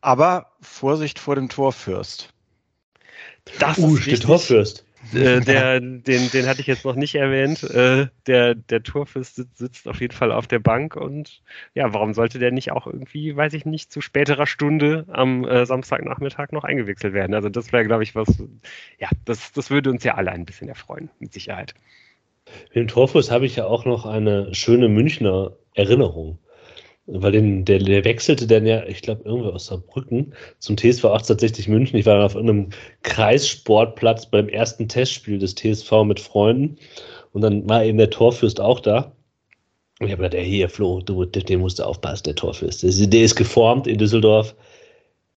Aber Vorsicht vor dem Torfürst. Das uh, ist der Torfürst. Äh, (laughs) der, den, den hatte ich jetzt noch nicht erwähnt. Äh, der, der Torfürst sitzt, sitzt, auf jeden Fall auf der Bank und ja, warum sollte der nicht auch irgendwie, weiß ich nicht, zu späterer Stunde am äh, Samstagnachmittag noch eingewechselt werden? Also das wäre, glaube ich, was, ja, das, das würde uns ja alle ein bisschen erfreuen, mit Sicherheit. Mit dem Torfuß habe ich ja auch noch eine schöne Münchner Erinnerung. Weil den, der, der wechselte dann ja, ich glaube, irgendwo aus Saarbrücken zum TSV 1860 München. Ich war dann auf irgendeinem Kreissportplatz beim ersten Testspiel des TSV mit Freunden. Und dann war eben der Torfürst auch da. Und ich habe gedacht, ey, hier, Flo, du, den musst du aufpassen, der Torfürst. Der ist geformt in Düsseldorf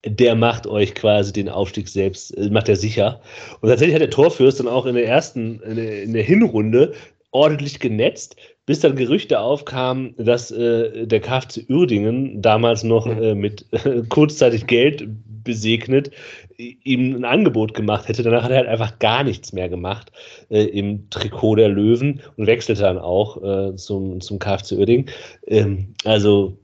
der macht euch quasi den Aufstieg selbst, äh, macht er sicher. Und tatsächlich hat der Torfürst dann auch in der ersten, in der, in der Hinrunde ordentlich genetzt, bis dann Gerüchte aufkamen, dass äh, der KFC Uerdingen damals noch äh, mit äh, kurzzeitig Geld besegnet ihm ein Angebot gemacht hätte. Danach hat er halt einfach gar nichts mehr gemacht äh, im Trikot der Löwen und wechselte dann auch äh, zum, zum KFC Uerdingen. Ähm, also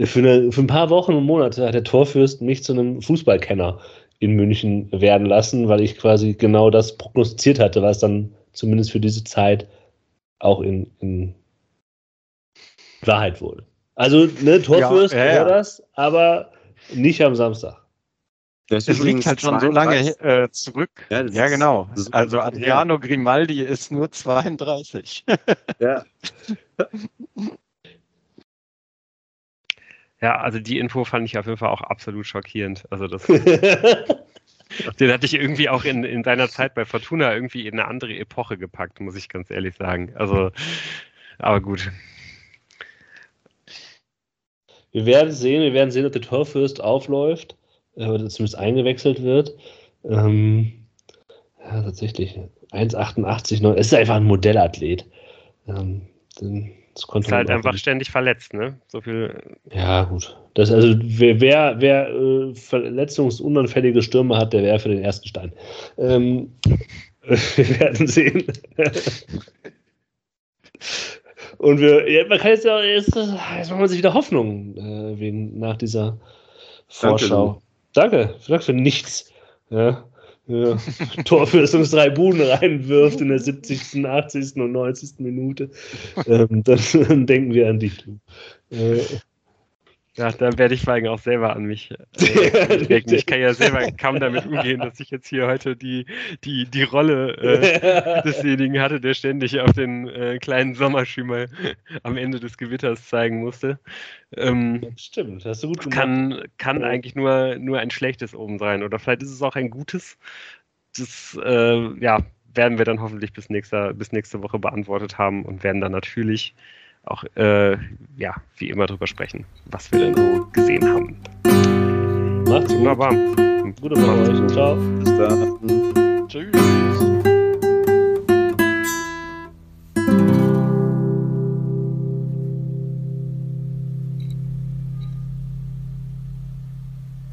für, eine, für ein paar Wochen und Monate hat der Torfürst mich zu einem Fußballkenner in München werden lassen, weil ich quasi genau das prognostiziert hatte, was dann zumindest für diese Zeit auch in, in Wahrheit wurde. Also, ne, Torfürst ja, ja, ja. das, aber nicht am Samstag. Das es liegt halt schon so lange äh, zurück. Ja, ja genau. Also Adriano Grimaldi ist nur 32. ja. (laughs) Ja, also die Info fand ich auf jeden Fall auch absolut schockierend. Also das, (laughs) den hatte ich irgendwie auch in, in seiner Zeit bei Fortuna irgendwie in eine andere Epoche gepackt, muss ich ganz ehrlich sagen. Also, aber gut. Wir werden sehen, wir werden sehen, ob der Torfürst aufläuft, äh, oder zumindest eingewechselt wird. Ähm, ja, tatsächlich. 1,88, es ist einfach ein Modellathlet. Ähm, das konnte ist halt einfach nicht. ständig verletzt, ne? So viel. Ja, gut. Das, also, wer, wer, wer äh, verletzungsunanfällige Stürme hat, der wäre für den ersten Stein. Ähm, (laughs) wir werden sehen. (laughs) Und wir, ja, man kann jetzt ja, jetzt, jetzt macht man sich wieder Hoffnung äh, wegen, nach dieser Vorschau. Danke, danke für nichts. Ja ja, (laughs) Tor für uns drei Buden reinwirft in der 70., 80. und 90. Minute, ähm, (laughs) dann, denken wir an dich. Äh, ja, dann werde ich allem auch selber an mich äh, (laughs) denken. Ich kann ja selber kaum damit umgehen, dass ich jetzt hier heute die, die, die Rolle äh, (laughs) desjenigen hatte, der ständig auf den äh, kleinen Sommerschimmer am Ende des Gewitters zeigen musste. Ähm, Stimmt, hast du gut gemacht. Kann, kann eigentlich nur, nur ein schlechtes oben sein. Oder vielleicht ist es auch ein gutes. Das äh, ja, werden wir dann hoffentlich bis, nächster, bis nächste Woche beantwortet haben und werden dann natürlich auch, äh, ja, wie immer drüber sprechen, was wir denn so gesehen haben. Macht's gut. Wunderbar. Gute Woche euch. Ciao. Bis dann. Tschüss.